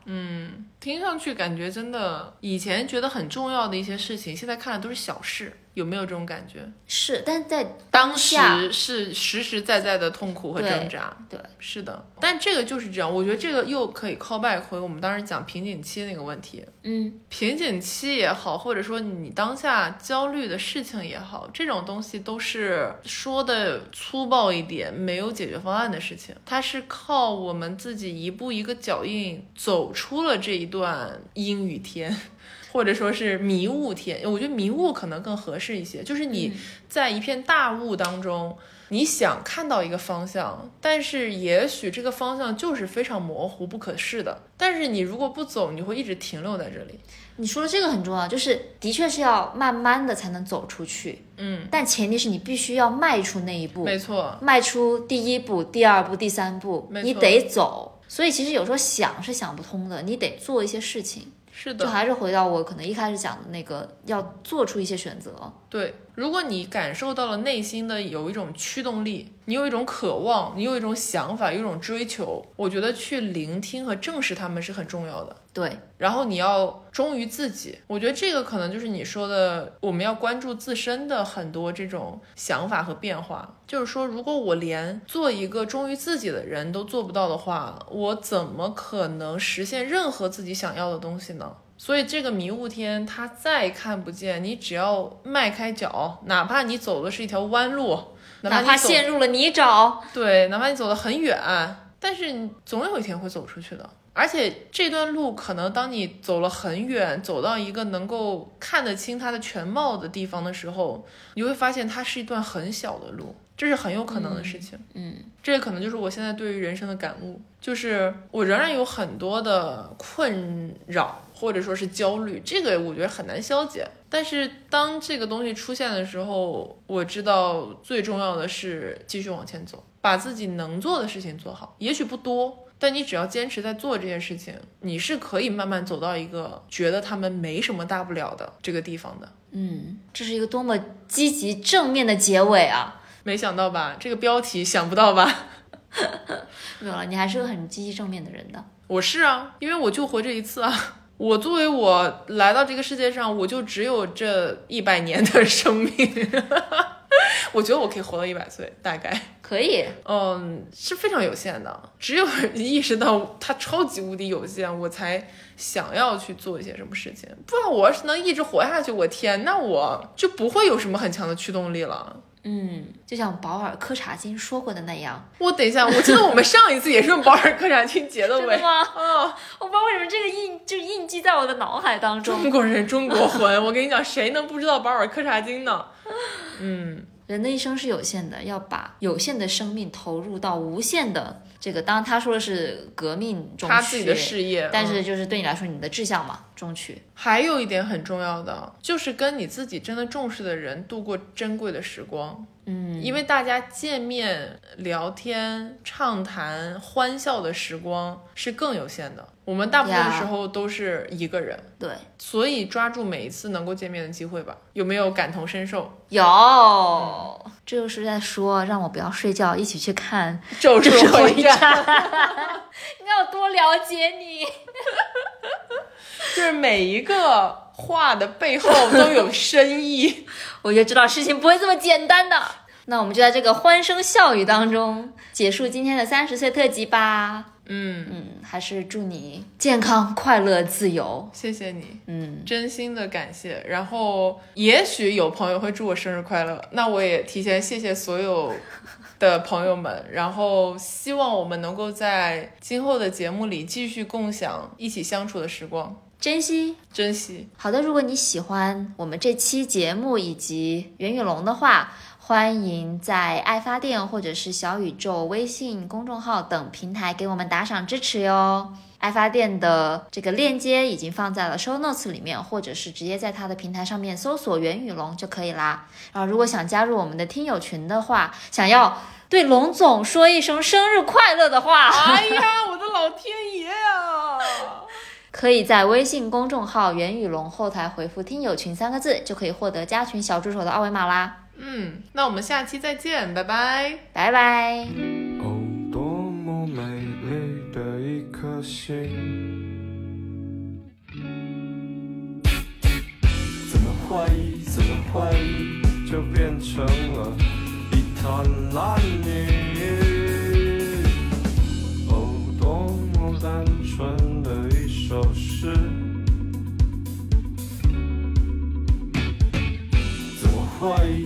听上去感觉真的，以前觉得很重要的一些事情，现在看来都是小事，有没有这种感觉？是，但是在当下时是实实在在的痛苦和挣扎，对，是的。但这个就是这样，我觉得这个又可以 call back 回我们当时讲瓶颈期那个问题。嗯，瓶颈期也好，或者说你当下焦虑的事情也好，这种东西都是说的粗暴一点，没有解决方案的事情。它是靠我们自己一步一个脚印走出了这一段阴雨天，或或者说是迷雾天。我觉得迷雾可能更合适一些，就是你在一片大雾当中。你想看到一个方向，但是也许这个方向就是非常模糊、不可视的。但是你如果不走，你会一直停留在这里。你说的这个很重要，就是的确是要慢慢的才能走出去，嗯，但前提是你必须要迈出那一步，没错，迈出第一步、第二步、第三步，你得走。所以其实有时候想是想不通的，你得做一些事情。是的，就还是回到我可能一开始讲的那个，要做出一些选择。对。如果你感受到了内心的有一种驱动力，你有一种渴望，你有一种想法，有一种追求，我觉得去聆听和正视他们是很重要的。对，然后你要忠于自己，我觉得这个可能就是你说的，我们要关注自身的很多这种想法和变化。就是说，如果我连做一个忠于自己的人都做不到的话，我怎么可能实现任何自己想要的东西呢？所以这个迷雾天，它再看不见，你只要迈开脚，哪怕你走的是一条弯路，哪怕陷入了泥沼，对，哪怕你走得很远，但是你总有一天会走出去的。而且这段路可能当你走了很远，走到一个能够看得清它的全貌的地方的时候，你会发现它是一段很小的路，这是很有可能的事情。嗯，这可能就是我现在对于人生的感悟，就是我仍然有很多的困扰或者说是焦虑，这个我觉得很难消解。但是当这个东西出现的时候，我知道最重要的是继续往前走，把自己能做的事情做好，也许不多。但你只要坚持在做这件事情，你是可以慢慢走到一个觉得他们没什么大不了的这个地方的。嗯，这是一个多么积极正面的结尾啊！没想到吧？这个标题想不到吧？没有了，你还是个很积极正面的人的。我是啊，因为我就活这一次啊。我作为我来到这个世界上，我就只有这一百年的生命。我觉得我可以活到一百岁，大概，可以，嗯，是非常有限的。只有 意识到它超级无敌有限，我才想要去做一些什么事情。不然我要是能一直活下去，我天，那我就不会有什么很强的驱动力了。嗯，就像保尔柯察金说过的那样，我等一下，我记得我们上一次也是用保尔柯察金结的尾 真的。吗？哦，我不知道为什么这个印就印记在我的脑海当中。中国人，中国魂。我跟你讲，谁能不知道保尔柯察金呢？嗯，人的一生是有限的，要把有限的生命投入到无限的这个。当然，他说的是革命中他自己的去事业，嗯但是就是对你来说，你的志向嘛，中取。还有一点很重要的，就是跟你自己真的重视的人度过珍贵的时光。嗯，因为大家见面、聊天、畅谈、欢笑的时光是更有限的。我们大部分的时候都是一个人，对，所以抓住每一次能够见面的机会吧。有没有感同身受？有，这就是在说让我不要睡觉，一起去看 咒术《回战，回战》。你要多了解你。就是每一个话的背后都有深意。我就知道事情不会这么简单的。那我们就在这个欢声笑语当中结束今天的三十岁特辑吧。嗯，嗯，还是祝你健康、快乐、自由。谢谢你。嗯，真心的感谢，然后也许有朋友会祝我生日快乐，那我也提前谢谢所有的朋友们，然后希望我们能够在今后的节目里继续共享一起相处的时光，珍惜。珍惜。好的，如果你喜欢我们这期节目以及袁宇龙的话，欢迎在爱发电或者是小宇宙微信公众号等平台给我们打赏支持哟。爱发电的这个链接已经放在了 show notes 里面，或者是直接在它的平台上面搜索袁宇龙就可以啦。然后，如果想加入我们的听友群的话，想要对龙总说一声生日快乐的话，哎呀，我的老天爷呀！可以在微信公众号“袁宇龙”后台回复“听友群”三个字，就可以获得加群小助手的二维码啦。嗯，那我们下期再见，拜拜。拜拜。哦，多么美丽的一颗心！怎么怀疑，怎么怀疑，就变成了一滩烂泥。boy.